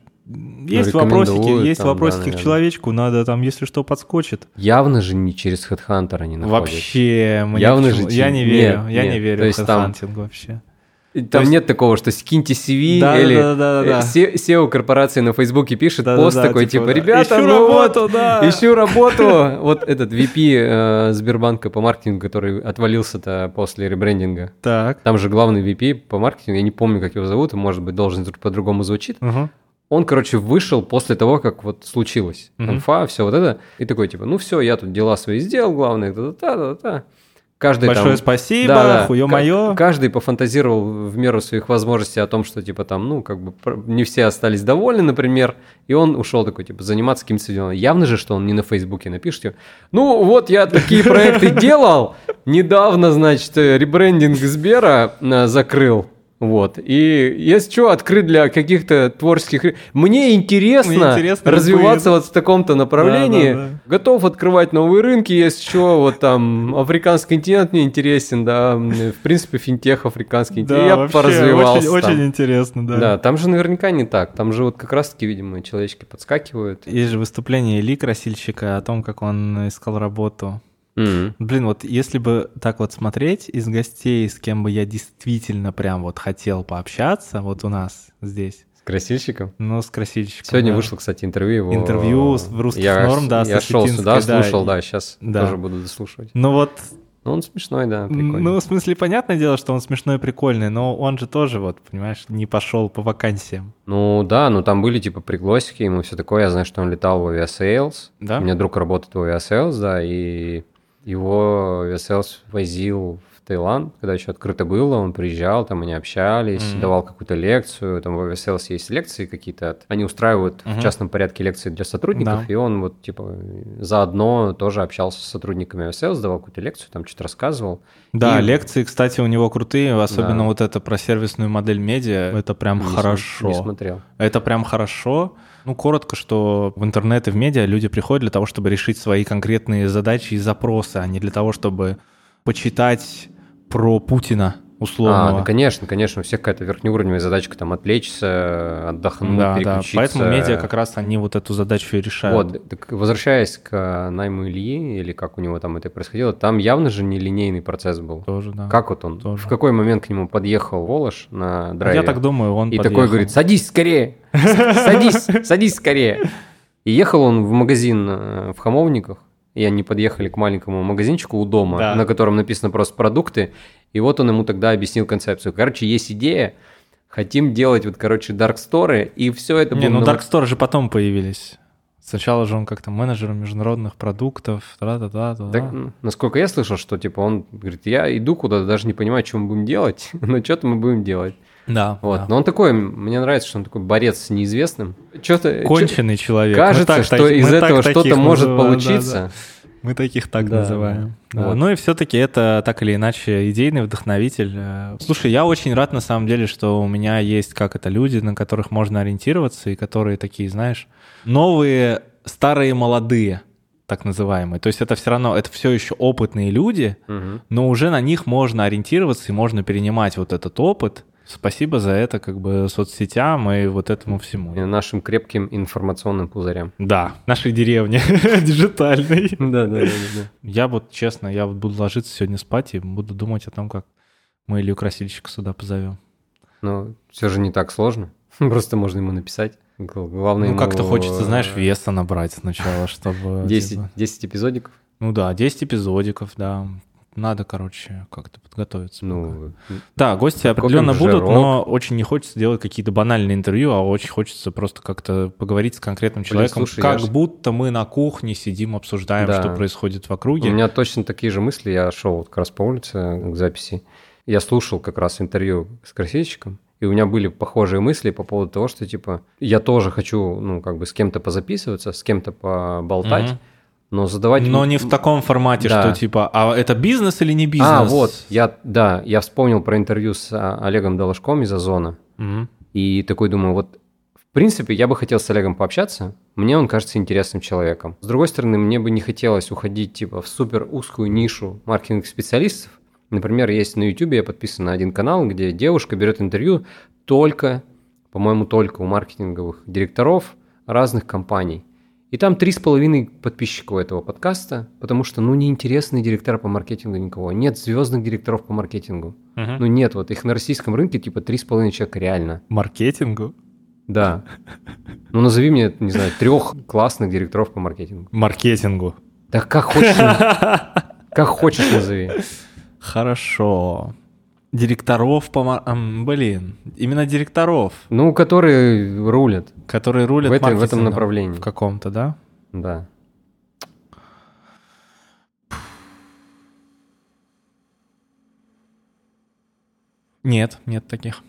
есть вопросики, есть там, да, вопросики к человечку, надо там, если что, подскочит. Явно же не через HeadHunter они находят. Вообще, Явно же я не верю, нет, я нет. не верю То в там- хедхантинг вообще. Там То есть- нет такого, что скиньте CV Да, или да, да, да, да. э, SEO корпорации на Фейсбуке пишет Да, да, пост да, такой, типа, типа, да. ребята, Ищу ну работу, вот, да». ищу работу. Вот этот VP э, Сбербанка по маркетингу, который отвалился-то после ребрендинга. Так. Там же главный VP по маркетингу, я не помню, как его зовут, может быть, должен по-другому звучит. Он, короче, вышел после того, как вот случилось Мгм. инфа, все вот это, и такой, типа, ну все, я тут дела свои сделал, главное, та-та-та-та. Каждый Большое там... спасибо, Да, да. хуё Ка- моё. Каждый пофантазировал в меру своих возможностей о том, что, типа, там, ну, как бы, не все остались довольны, например, и он ушел такой, типа, заниматься каким-то делом. Явно же, что он не на Фейсбуке напишет, типа, ну, вот я такие проекты делал, недавно, значит, э, ребрендинг Сбера э, закрыл, вот. И если что, открыт для каких-то творческих... Мне интересно, Мне интересно развиваться любые- вот в таком-то направлении. Да, да, да. Готов открывать новые рынки, если что. Вот там африканский континент мне интересен, да. В принципе, финтех африканский. Да, я вообще, поразвивался Очень, там. очень интересно, да. Да, там же наверняка не так. Там же вот как раз-таки, видимо, человечки подскакивают. Есть же выступление Ильи Красильщика о том, как он искал работу. М. Блин, вот если бы так вот смотреть из гостей, с кем бы я действительно прям вот хотел пообщаться, вот у нас здесь. С красильщиком? Ну, с красильщиком. Сегодня да. вышло, кстати, интервью его. Интервью в русских я, норм, да, Я шел сюда, да, слушал, и- да, сейчас да. тоже буду дослушивать. Ну вот, Ну, он смешной, да, прикольный. ну, в смысле, понятное дело, что он смешной и прикольный, но он же тоже, вот, понимаешь, не пошел по вакансиям. Ну да, ну там были типа пригласики ему все такое. Я знаю, что он летал в Aviasales. Да? У меня друг работает в Aviasales, да, и его Aviasales возил в Таиланд, когда еще открыто было, он приезжал, там они общались, Мгм. давал какую-то лекцию, там в Aviasales есть лекции какие-то, от- они устраивают Мгм. в частном порядке лекции для сотрудников, Да. и он вот типа заодно тоже общался с сотрудниками Aviasales, давал какую-то лекцию, там что-то рассказывал. Да, И- лекции, кстати, у него крутые, особенно Да. вот это про сервисную модель медиа, это прям Не см- хорошо. Не смотрел. Это прям хорошо. Ну, коротко, что в интернет и в медиа люди приходят для того, чтобы решить свои конкретные задачи и запросы, а не для того, чтобы почитать про Путина А, условного. да, конечно, конечно, у всех какая-то верхнеуровневая задачка, там, отвлечься, отдохнуть, да, да. переключиться. Поэтому медиа как раз они вот эту задачу и решают. Вот, так возвращаясь к найму Ильи, или как у него там это происходило, там явно же не линейный процесс был. Тоже, да. Как вот он? Тоже. В какой момент к нему подъехал Волош на драйве? Я так думаю, он И подъехал. такой говорит, садись скорее, садись, садись скорее. И ехал он в магазин э, в Хамовниках, и они подъехали к маленькому магазинчику у дома, Да. на котором написано просто продукты, и вот он ему тогда объяснил концепцию. Короче, есть идея, хотим делать вот, короче, Store, и все это Не, ну Store же потом появились. Сначала же он как-то менеджером международных продуктов, тра-та-та-та. Так, насколько я слышал, что типа он говорит, я иду куда-то, даже не понимаю, что мы будем делать, но что-то мы будем делать. Да, Вот. да. Но он такой, мне нравится, что он такой борец с неизвестным. Что-то Конченый человек. Мы кажется, так что из этого что-то может называем, да, получиться. да. Мы таких так Да, называем. да. Да. Вот. Ну и все-таки это так или иначе идейный вдохновитель. Э, Слушай, я очень рад на самом деле, что у меня есть как это люди, на которых можно ориентироваться и которые такие, знаешь, новые, старые, молодые, так называемые. То есть это все равно, это все еще опытные люди, Мгм. но уже на них можно ориентироваться и можно перенимать вот этот опыт. Спасибо за это как бы соцсетям и вот этому всему. И нашим крепким информационным пузырям. Да, нашей деревне диджитальной. Да, да, да, Я вот, честно, я вот буду ложиться сегодня спать и буду думать о том, как мы Илью Красильщика сюда позовем. Но все же не так сложно. Просто можно ему написать. Гл- Главное Ну, как-то хочется, знаешь, веса набрать сначала, чтобы... 10, типа- 10 эпизодиков. Ну да, 10 эпизодиков, да. Надо, короче, как-то подготовиться. пока. Ну, Да, гости Копим определенно будут, жирок. но очень не хочется делать какие-то банальные интервью, а очень хочется просто как-то поговорить с конкретным Блин, человеком, слушай, как я будто мы на кухне сидим, обсуждаем, Да. что происходит в у округе. меня точно такие же мысли. Я шел вот как раз по улице к записи. Я слушал как раз интервью с красильщиком, и у меня были похожие мысли по поводу того, что, типа, я тоже хочу, ну, как бы с кем-то позаписываться, с кем-то поболтать, Мгм. Но задавать... Но не в таком формате, Да. что типа, а это бизнес или не бизнес? А, вот, я, да, я вспомнил про интервью с а, Олегом Долошком из Озона, Мгм. и такой думаю, вот, в принципе, я бы хотел с Олегом пообщаться, мне он кажется интересным человеком. С другой стороны, мне бы не хотелось уходить, типа, в супер узкую нишу маркетинг-специалистов. Например, есть на YouTube, я подписан на один канал, где девушка берет интервью только, по-моему, только у маркетинговых директоров разных компаний. И там три с половиной подписчика у этого подкаста, потому что, ну, неинтересные директора по маркетингу никого. Нет звездных директоров по маркетингу. Мгм. Ну, нет, вот их на российском рынке типа три с половиной человека реально. Маркетингу? Да. Ну, назови мне, не знаю, трех классных директоров по маркетингу. Маркетингу. Да как хочешь, как хочешь назови. Хорошо. Директоров по... Блин, именно директоров, Ну, которые рулят которые рулят в, этой- в этом направлении. В каком-то, да? Да. Нет, нет таких.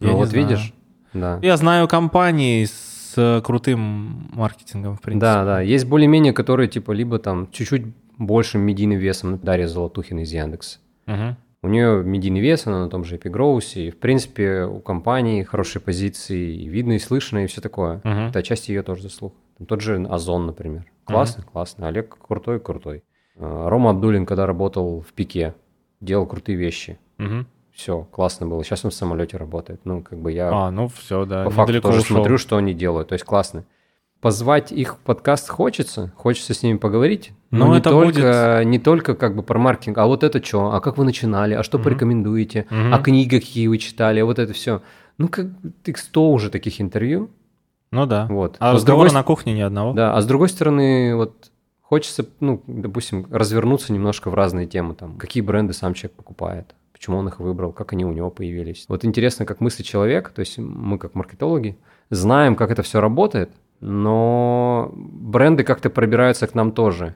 Я Ну, не вот видишь? Да. Я знаю компании с э, крутым маркетингом, в принципе. Да, да. Есть более-менее, которые типа либо там чуть-чуть большим медийным весом. Дарья Золотухина из Яндекса. Мгм. У нее медийный вес, она на том же Эпигроусе. И, в принципе, у компании хорошие позиции, и видно, и слышно, и все такое. Мгм. Это отчасти ее тоже заслуг. Там тот же Озон, например. Классно, классно. Олег крутой, крутой. А, Рома Абдулин, когда работал в Пике, делал крутые вещи. Мгм. Все, классно было. Сейчас он в самолете работает. Ну, как бы я А, ну все, да. по факту тоже ушел. смотрю, что они делают. То есть классно. Позвать их в подкаст хочется, хочется с ними поговорить, но, Но не, это только, не только как бы про маркетинг, а вот это что, а как вы начинали, а что Мгм. порекомендуете, Мгм. а книги какие вы читали, а вот это все. Ну, как ты 100 уже таких интервью. Ну да. Вот. А Но с другой на кухне ни одного. Да, а с другой стороны, вот хочется, ну, допустим, развернуться немножко в разные темы, там, какие бренды сам человек покупает, почему он их выбрал, как они у него появились. Вот интересно, как мыслит человек, то есть мы как маркетологи знаем, как это все работает, но бренды как-то пробираются к нам тоже.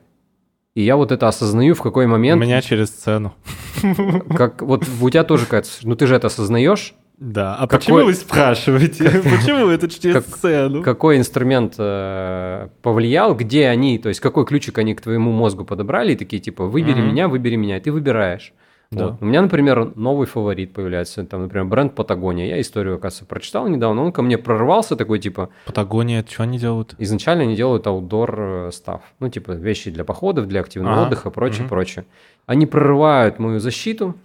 И я вот это осознаю в какой У момент, меня через сцену. как вот у тебя тоже какая-то, ну ты же это осознаешь, Да. А Какой- почему вы спрашиваете? Почему это через сцену? какой инструмент э, повлиял, где они, то есть какой ключик они к твоему мозгу подобрали, и такие типа выбери меня, выбери меня, и ты выбираешь. Да. Вот. У меня, например, новый фаворит появляется, там, например, бренд Патагония. Я историю, оказывается, прочитал недавно, он ко мне прорвался такой, типа, Патагония, что они делают? изначально они делают аутдор став, ну, типа, вещи для походов, для активного Ага. отдыха, прочее, Мгм. прочее. Они прорывают мою защиту,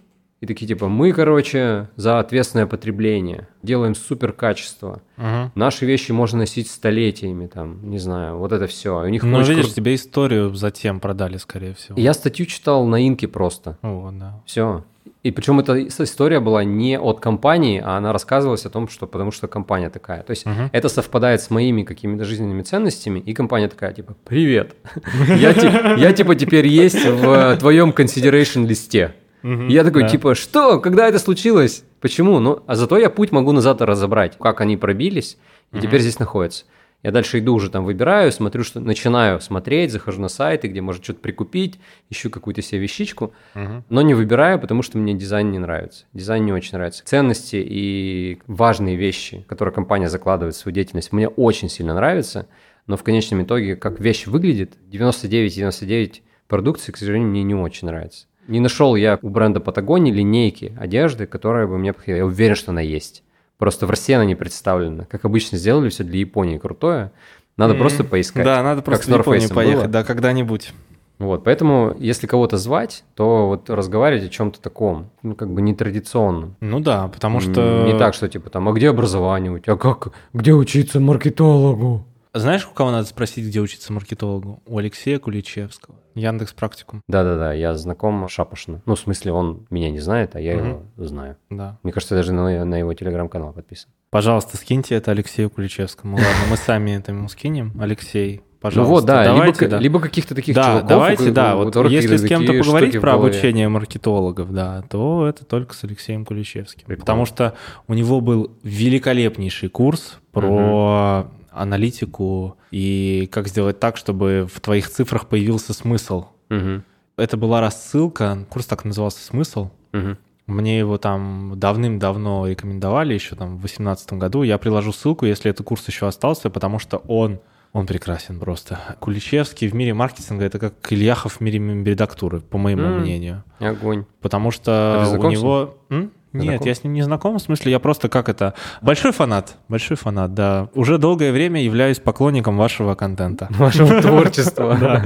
и такие, типа, мы, короче, за ответственное потребление, делаем супер качество. Мгм. Наши вещи можно носить столетиями, там, не знаю, вот это все. У них Ну, видишь, кру- тебе историю затем продали, скорее всего. Я статью читал на Инке просто. Вот, да. Все. И причем эта ис- история была не от компании, а она рассказывалась о том, что потому что компания такая. То есть Мгм. это совпадает с моими какими-то жизненными ценностями, и компания такая, типа, привет, я типа теперь есть в твоем consideration листе. И я такой, да. типа, что? Когда это случилось? Почему? Ну, а зато я путь могу назад разобрать, как они пробились, и теперь здесь находятся. Я дальше иду уже там выбираю, смотрю, что начинаю смотреть, захожу на сайты, где можно что-то прикупить, ищу какую-то себе вещичку, Мгм. но не выбираю, потому что мне дизайн не нравится. Дизайн не очень нравится. Ценности и важные вещи, которые компания закладывает в свою деятельность, мне очень сильно нравятся, но в конечном итоге, как вещь выглядит, 99-99 продукции, к сожалению, мне не очень нравится. Не нашел я у бренда Патагонии линейки одежды, которая бы мне подходила. Я уверен, что она есть. Просто в России она не представлена. Как обычно сделали все для Японии крутое. Надо Мгм. просто поискать. Да, надо Как просто с в Японию поехать, было. да, когда-нибудь. Вот, поэтому, если кого-то звать, то вот разговаривать о чем-то таком, ну, как бы нетрадиционном. Ну да, потому что... Не так, что типа там, а где образование у тебя? Как, где учиться маркетологу? Знаешь, у кого надо спросить, где учиться маркетологу? У Алексея Куличевского. Яндекс Практикум. Да-да-да, я знаком шапошно. Ну, в смысле, он меня не знает, а я Мгм. его знаю. Да. Мне кажется, я даже на, на его телеграм-канал подписан. Пожалуйста, скиньте это Алексею Куличевскому. Ладно, мы сами это ему скинем. Алексей, пожалуйста. ну вот, да, давайте, либо, да. либо каких-то таких да, чуваков, давайте, у- да. у Вот если с кем-то поговорить про обучение маркетологов, да, то это только с Алексеем Куличевским. Прикольно. Потому что у него был великолепнейший курс про аналитику и как сделать так, чтобы в твоих цифрах появился смысл. Мгм, Это была рассылка, курс так назывался «Смысл». мгм. Мне его там давным-давно рекомендовали, еще там в 2018 году. Я приложу ссылку, если этот курс еще остался, потому что он, он прекрасен просто. Куличевский в мире маркетинга — это как Ильяхов в мире редактуры, по моему М. мнению. Огонь. Потому А что ты у него... М? Нет, Знаком? я с ним не знаком, в смысле, я просто как это... Большой фанат, большой фанат, да. Уже долгое время являюсь поклонником вашего контента. Вашего творчества. Да,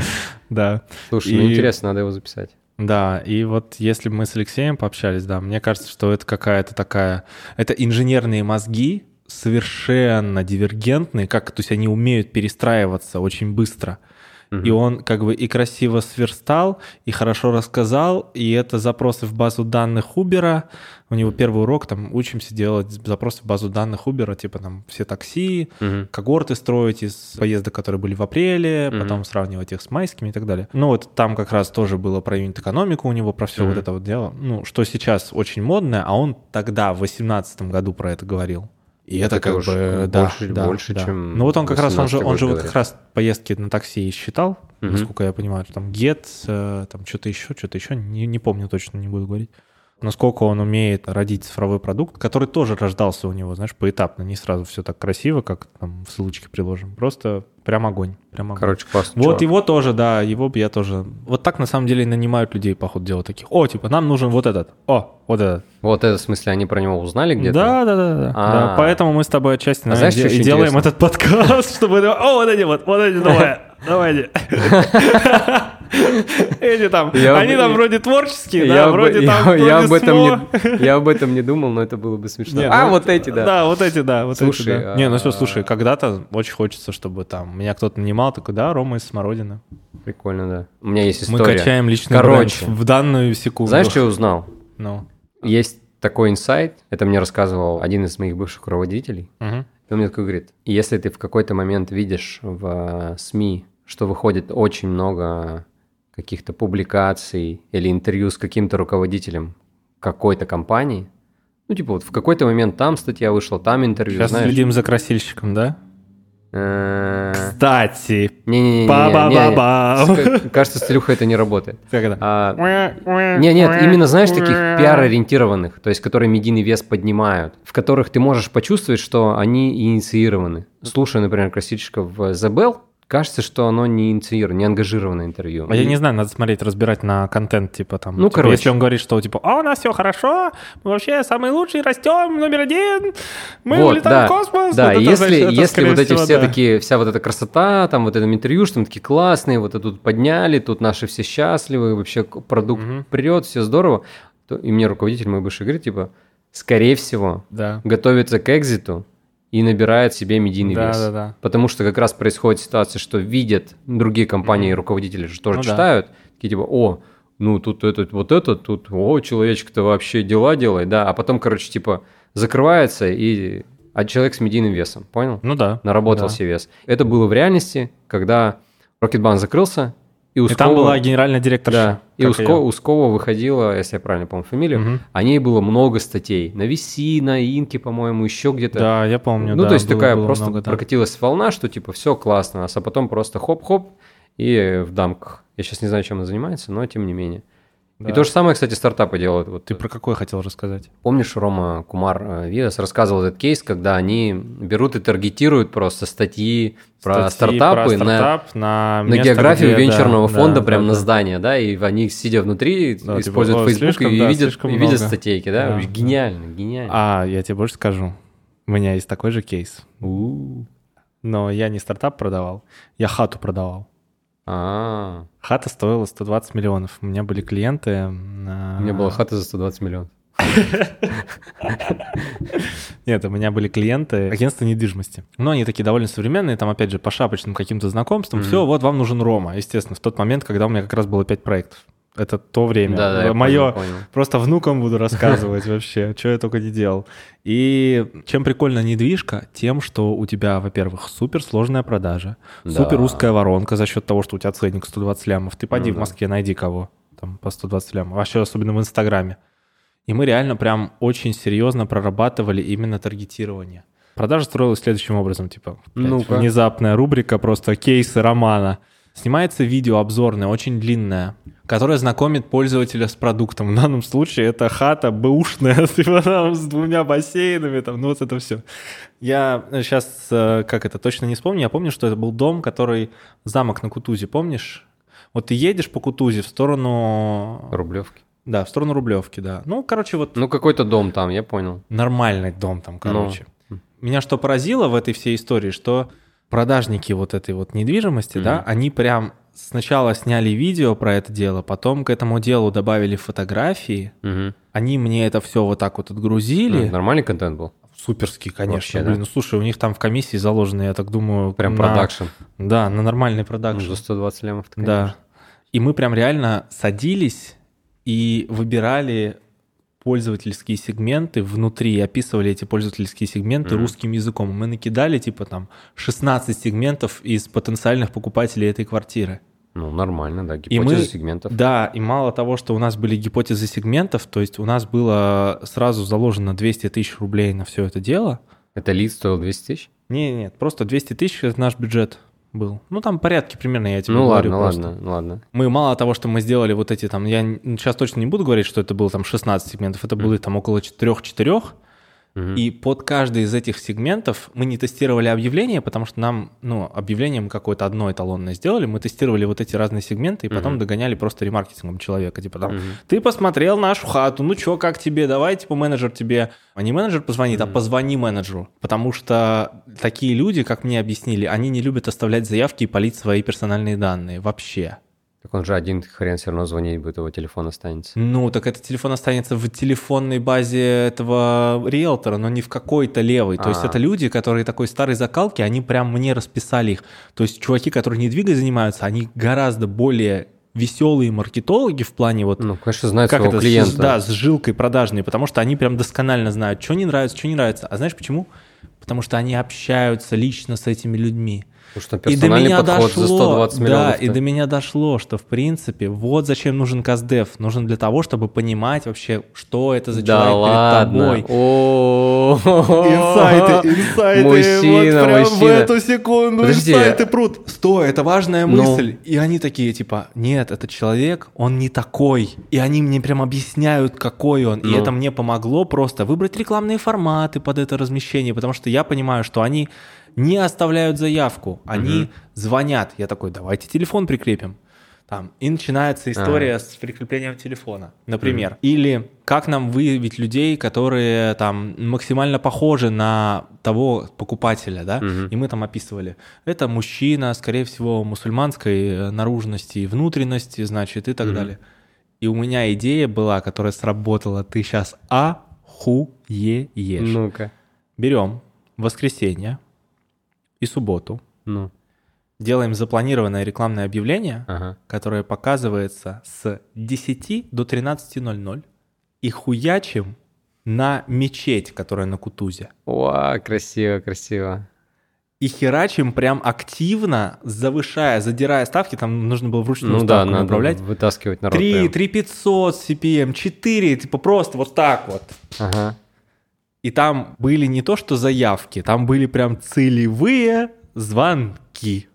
да. Слушай, ну интересно, надо его записать. Да, и вот если бы мы с Алексеем пообщались, да, мне кажется, что это какая-то такая... Это инженерные мозги, совершенно дивергентные, как, то есть они умеют перестраиваться очень быстро. И он как бы и красиво сверстал, и хорошо рассказал, и это запросы в базу данных Uber. У него первый урок, там, учимся делать запросы в базу данных Uber, типа там все такси, Мгм. когорты строить из поездок, которые были в апреле, Мгм. потом сравнивать их с майскими и так далее. Ну вот там как раз тоже было про юнит-экономику у него, про все Мгм. вот это вот дело. Ну, что сейчас очень модное, а он тогда, в 2018 году про это говорил. И это, Это как уж бы, да, больше- да, больше, да. чем Ну вот он как раз, он же, 18-й он же вот как раз поездки на такси и считал, Мгм. насколько я понимаю, там Get, э, там что-то еще, что-то еще, не, не помню точно, не буду говорить. Насколько он умеет родить цифровой продукт, который тоже рождался у него, знаешь, поэтапно, не сразу все так красиво, как там в ссылочке приложим. Просто прям огонь, прям огонь. Короче, классно. Вот его тоже, да, его бы я тоже. Вот так на самом деле нанимают людей, по ходу дела, таких. О, типа, нам нужен вот этот. О, вот этот. Вот это, в смысле, они про него узнали где-то? Да, да, да, да. А. Да, Поэтому мы с тобой отчасти А наверное, знаешь, де- делаем интересно? этот подкаст, чтобы... О, вот эти вот, вот эти двое. Давайте. Эти там, Я они бы- там вроде творческие, Я, да, об- вроде я- там... я об этом не, я об этом не думал, но это было бы смешно. Не, а, ну, вот эти, да. Да, вот эти, да, вот Слушай, эти, да. Не, ну все, а- слушай, когда-то очень хочется, чтобы там меня кто-то нанимал, такой, да, Рома из Смородины. Прикольно, да. У меня есть Мы история. качаем личный Короче. бренд в данную секунду. Знаешь, что я узнал? Ну, Есть такой инсайт, это мне рассказывал один из моих бывших руководителей. Мгм. И он мне такой говорит, если ты в какой-то момент видишь в э, СМИ, что выходит очень много каких-то публикаций или интервью с каким-то руководителем какой-то компании, ну, типа вот в какой-то момент там статья вышла, там интервью, Сейчас знаешь. следим за красильщиком, да? Кстати, Не-не-не. Ба-ба-ба-ба. Кажется, с Илюхой это не работает. как это? А, Не, нет, именно знаешь таких пиар-ориентированных, то есть которые медийный вес поднимают, в которых ты можешь почувствовать, что они инициированы. Слушая, например, красильщика в Забел, кажется, что оно не инициировано, не ангажированное интервью. А я не знаю, надо смотреть, разбирать на контент, типа там. Ну, типа, короче. Если он говорит, что типа, а у нас все хорошо, мы вообще самые лучшие, растем, номер один, мы Вот, улетаем да, в космос. Да, вот это, если, значит, это, если вот эти всего, все да. такие, вся вот эта красота, там вот этом интервью, что мы такие классные, вот это тут подняли, тут наши все счастливы, вообще продукт Мгм. прет, все здорово, то и мне руководитель мой бывший говорит, типа, скорее всего, Да. готовится к экзиту и набирает себе медийный Да, вес. да, да. Потому что как раз происходит ситуация, что видят другие компании и руководители же тоже Ну да. читают, такие типа, о, ну тут этот, вот этот, тут, о, человечек-то вообще дела делает, да, а потом, короче, типа, закрывается и... А человек с медийным весом, понял? Ну да. Наработал да. себе вес. Это было в реальности, когда Рокетбанк закрылся, и И Ускова... там была генеральная директорша. Да, и Уско-? Ускова выходила, если я правильно помню фамилию, Мгм. о ней было много статей. На Виси, на Инке, по-моему, еще где-то. Да, я помню. Ну, да, то есть было- такая было просто много, да. прокатилась волна, что типа все классно, а потом просто хоп-хоп и в дамках. Я сейчас не знаю, чем она занимается, но тем не менее. Да. И то же самое, кстати, стартапы делают. Вот Ты про какой хотел рассказать? помнишь, Рома Кумар э, Виас рассказывал этот кейс, когда они берут и таргетируют просто статьи про Статьи стартапы про на, стартап, на, на место, географию где- венчурного да, фонда да, прям да, на да. здание, да, и они, сидя внутри, Да, типа, используют «О, Facebook слишком, и, да, видят, и видят много». статейки, да, Да, гениально, гениально. А, я тебе больше скажу. У меня есть такой же кейс. У. Но я не стартап продавал, я хату продавал. А, Хата стоила 120 миллионов. У меня были клиенты. у меня была хата за 120 миллионов. Нет, у меня были клиенты агентства недвижимости. Но они такие довольно современные, там, опять же, по шапочным каким-то знакомствам. Все, вот вам нужен Рома, естественно, в тот момент, когда у меня как раз было 5 проектов. Это то время. Да, да, Мое понял, понял. Просто внукам буду рассказывать вообще, что я только не делал. И чем прикольна недвижка? Тем, что у тебя, во-первых, суперсложная продажа, Да. супер узкая воронка за счет того, что у тебя ценник 120 лямов. Ты поди Ну в. Москве, найди кого там по 120 лямов. Вообще, особенно в Инстаграме. И мы реально прям очень серьезно прорабатывали именно таргетирование. Продажа строилась следующим образом, типа, опять Ну-ка. внезапная рубрика, просто кейсы романа. Снимается видео обзорное, очень длинное, которое знакомит пользователя с продуктом. В данном случае это хата бэушная, типа, там, с двумя бассейнами, там, ну вот это все. Я сейчас, как это, точно не вспомню, я помню, что это был дом, который, замок на Кутузе, помнишь? Вот ты едешь по Кутузе в сторону... Рублевки. Да, в сторону Рублевки, да. Ну, короче, вот Ну, какой-то дом там, я понял. нормальный дом там, короче. Ну. Меня что поразило в этой всей истории, что продажники вот этой вот недвижимости, да, Мгм. они прям сначала сняли видео про это дело, потом к этому делу добавили фотографии, Мгм. они мне это все вот так вот отгрузили. Ну, Нормальный контент был? Суперский, конечно. Вообще, да? Блин, ну слушай, у них там в комиссии заложено, я так думаю... Прям на- продакшн. Да, на нормальный Ну, продакшн. За 120 лямов Да. И мы прям реально садились и выбирали пользовательские сегменты внутри, описывали эти пользовательские сегменты Мгм. русским языком. Мы накидали типа там 16 сегментов из потенциальных покупателей этой квартиры. Ну, нормально, да. И Гипотеза мы- сегментов. Да, и мало того, что у нас были гипотезы сегментов, то есть у нас было сразу заложено 200 тысяч рублей на все это дело. Это лид стоил 200 тысяч? Не, нет, просто 200 тысяч это наш бюджет был. Ну там порядки примерно, я тебе Ну, говорю ладно, просто. ладно, ладно. Мы мало того, что мы сделали вот эти там, я сейчас точно не буду говорить, что это было там 16 сегментов, это было там около 4-4, Мгм. и под каждый из этих сегментов мы не тестировали объявления, потому что нам, ну, объявление мы какое-то одно эталонное сделали, мы тестировали вот эти разные сегменты, и потом Мгм. догоняли просто ремаркетингом человека, типа там, Мгм. ты посмотрел нашу хату, ну чё, как тебе, давай, типа, менеджер тебе, а не менеджер позвонит, а Мгм. позвони менеджеру, потому что такие люди, как мне объяснили, они не любят оставлять заявки и полить свои персональные данные вообще. Так он же один хрен все равно звонить будет, его телефон останется. Ну, так этот телефон останется в телефонной базе этого риэлтора, но не в какой-то левой. То есть А. это люди, которые такой старой закалки, они прям мне расписали их. То есть чуваки, которые недвигой занимаются, они гораздо более веселые маркетологи в плане вот... Ну, конечно, знают как своего это, клиента. С, да, с жилкой продажной, потому что они прям досконально знают, что не нравится, что не нравится. А знаешь почему? Потому что они общаются лично с этими людьми. Потому что И до персональный меня подход дошло, за 120 да, и до меня дошло, что в принципе вот зачем нужен каздев. Нужен для того, чтобы понимать вообще, что это за Да человек ладно. перед тобой. О, Инсайты, инсайты, Мужчина, вот прям в мужчина. эту секунду Подожди. инсайты прут. Стой, это важная Ну. мысль. И они такие, типа, нет, этот человек, он не такой. И они мне прям объясняют, какой он. И Ну. это мне помогло просто выбрать рекламные форматы под это размещение, потому что я понимаю, что они не оставляют заявку, они звонят. Я такой, давайте телефон прикрепим. Там, и начинается история с прикреплением телефона, например. Или как нам выявить людей, которые там максимально похожи на того покупателя, да? Мгм. И мы там описывали. Это мужчина, скорее всего, мусульманской э, наружности и внутренности, значит, и так Мгм. далее. И у меня идея была, которая сработала. Ты сейчас ахуеешь. Ну-ка. Берем воскресенье и субботу, Ну, делаем запланированное рекламное объявление, ага. которое показывается с 10 до 13.00 и хуячим на мечеть, которая на Кутузе. О, красиво, красиво. И херачим прям активно, завышая, задирая ставки, там нужно было вручную Ну да, ставку надо направлять. вытаскивать народ. 3, прям. 3500 CPM, 4, типа просто вот так вот. Ага. И там были не то что заявки, там были прям целевые звонки.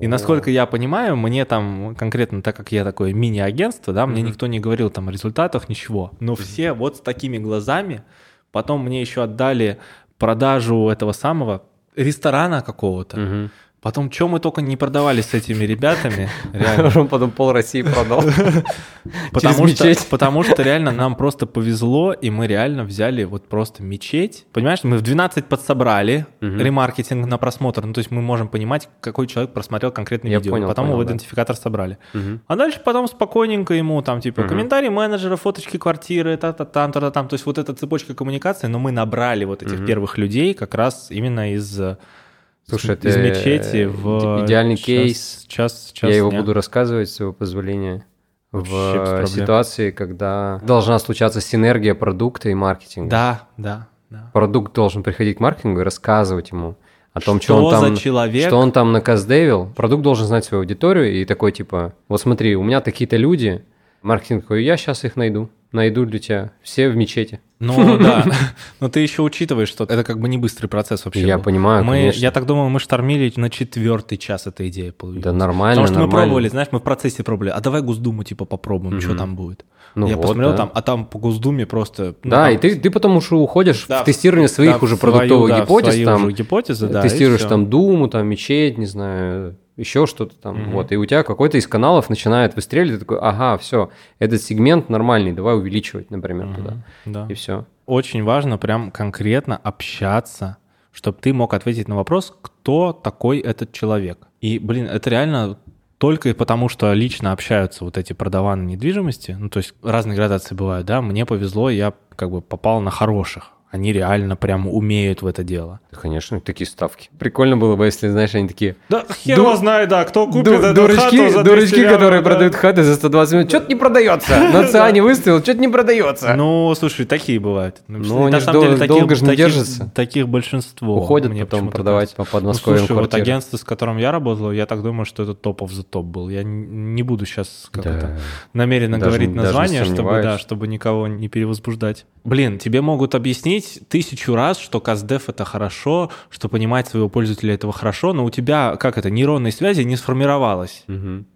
И насколько я понимаю, мне там конкретно, так как я такое мини-агентство, да, мне Мгм. никто не говорил там о результатах, ничего. Но все вот с такими глазами. Потом мне еще отдали продажу этого самого ресторана какого-то. Мгм. Потом, что мы только не продавали с этими ребятами, реально. Он потом пол России продал. Потому что, потому что реально нам просто повезло, и мы реально взяли вот просто мечеть. Понимаешь, мы в 12 подсобрали Мгм. ремаркетинг на просмотр. Ну, то есть мы можем понимать, какой человек просмотрел конкретное Я видео. понял, потом понял, его да. идентификатор собрали. Мгм. А дальше потом спокойненько ему там типа Мгм. комментарии менеджера, фоточки квартиры, та-та-там, та-та-там. То есть вот эта цепочка коммуникации, но мы набрали вот этих Мгм. первых людей как раз именно из, э, Слушай, из это мечети в... идеальный час- кейс. Час, час Я его дня. буду рассказывать, с его позволения. Вообще В ситуации, когда должна случаться синергия продукта и маркетинга. Да, да, да. Продукт должен приходить к маркетингу и рассказывать ему о том, что, Что он там, человек? что он там наказдевил. Продукт должен знать свою аудиторию и такой типа, вот смотри, у меня такие-то люди, маркетинг такой, я сейчас их найду, найду для тебя, все в мечети. Ну да, но ты еще учитываешь, что это как бы не быстрый процесс вообще. Я был. понимаю, мы, конечно. Я так думаю, мы штормили на четвертый час эта идея появилась. Да нормально, Потому что мы нормально. пробовали, знаешь, мы в процессе пробовали, а давай Госдуму типа попробуем, что Мгм. там будет. Ну я вот, посмотрел да. там, а там по Госдуме просто... ну, Да, там- и ты, ты потом уже уходишь Да, в тестирование своих да, уже свою, продуктовых да, в гипотез, свои там, гипотезы, да, тестируешь там Думу, там мечеть, не знаю, еще что-то там, Мгм. вот, и у тебя какой-то из каналов начинает выстреливать, ты такой, ага, все, этот сегмент нормальный, давай увеличивать, например, Мгм, туда, Да. и все. Очень важно прям конкретно общаться, чтобы ты мог ответить на вопрос, кто такой этот человек. И, блин, это реально только потому, что лично общаются вот эти продаваны недвижимости, ну, то есть разные градации бывают, да, мне повезло, я как бы попал на хороших. Они реально прям умеют в это дело. Конечно, такие ставки. Прикольно было бы, если, знаешь, они такие, Да хер Ду- его знает, да, кто купит Ду- эту дурачки, хату за 200 дурачки, лямов, которые да. продают хаты за 120 минут, что-то не продается, на ЦИАНе выставил, что-то не продается. Ну, слушай, такие бывают. Ну, на они ж самом деле дол- таких- долго ж не держатся. Таких большинство. Уходят мне потом продавать по Ну, подмосковьям слушай, вот агентство, с которым я работал, я так думаю, что это топов за топ был. Я не буду сейчас как Да. это намеренно говорить название, чтобы, да, чтобы никого не перевозбуждать. Блин, тебе могут объяснить тысячу раз, что КАЗДЕФ это хорошо, что понимать своего пользователя этого хорошо, но у тебя, как это, нейронной связи не сформировалось. Мгм.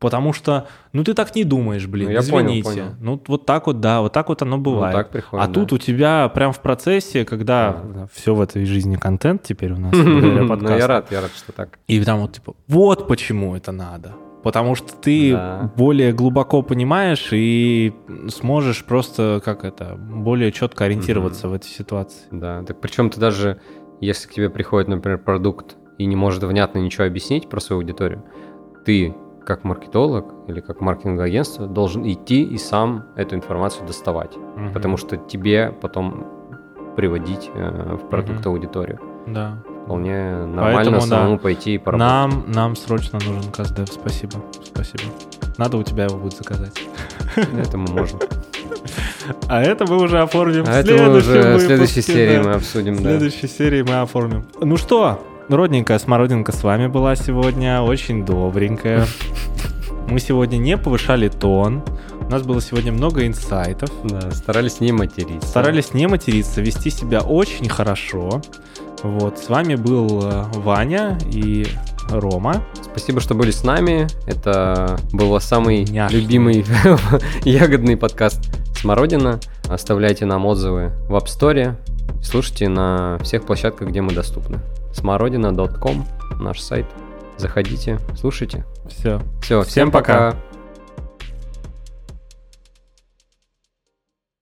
Потому что, ну ты так не думаешь, блин, Ну, я понял, извините. понял. Ну вот так вот, да, вот так вот оно бывает. так приходит, а да. тут у тебя прям в процессе, когда все в этой жизни контент теперь у нас, Ну, я рад, я рад, что так. И там вот типа, вот почему это надо. Потому что ты Да. более глубоко понимаешь и сможешь просто, как это, более четко ориентироваться в этой ситуации. Да, так причем ты даже, если к тебе приходит, например, продукт и не может внятно ничего объяснить про свою аудиторию, ты как маркетолог или как маркетинговое агентство должен идти и сам эту информацию доставать, потому что тебе потом приводить э, в продукт Мгм. аудиторию. Да. Вполне нормально Поэтому, да, самому пойти и поработать. Нам, нам срочно нужен КАЗДЕВ. Спасибо. Спасибо. Надо у тебя его будет заказать. Это мы можем. А это мы уже оформим А в это уже в выпуске, следующей серии да. мы обсудим, В да. следующей серии мы оформим. Ну что, родненькая смородинка с вами была сегодня, очень добренькая. Мы сегодня не повышали тон. У нас было сегодня много инсайтов. Да, старались не материться. Старались не материться, вести себя очень хорошо. Вот, с вами был э, Ваня и Рома. Спасибо, что были с нами. Это был самый Няшный. любимый ягодный подкаст «Смородина». Оставляйте нам отзывы в App Store. Слушайте на всех площадках, где мы доступны. смородина.ком, наш сайт. Заходите, слушайте. Все. Все, всем Всем пока. пока.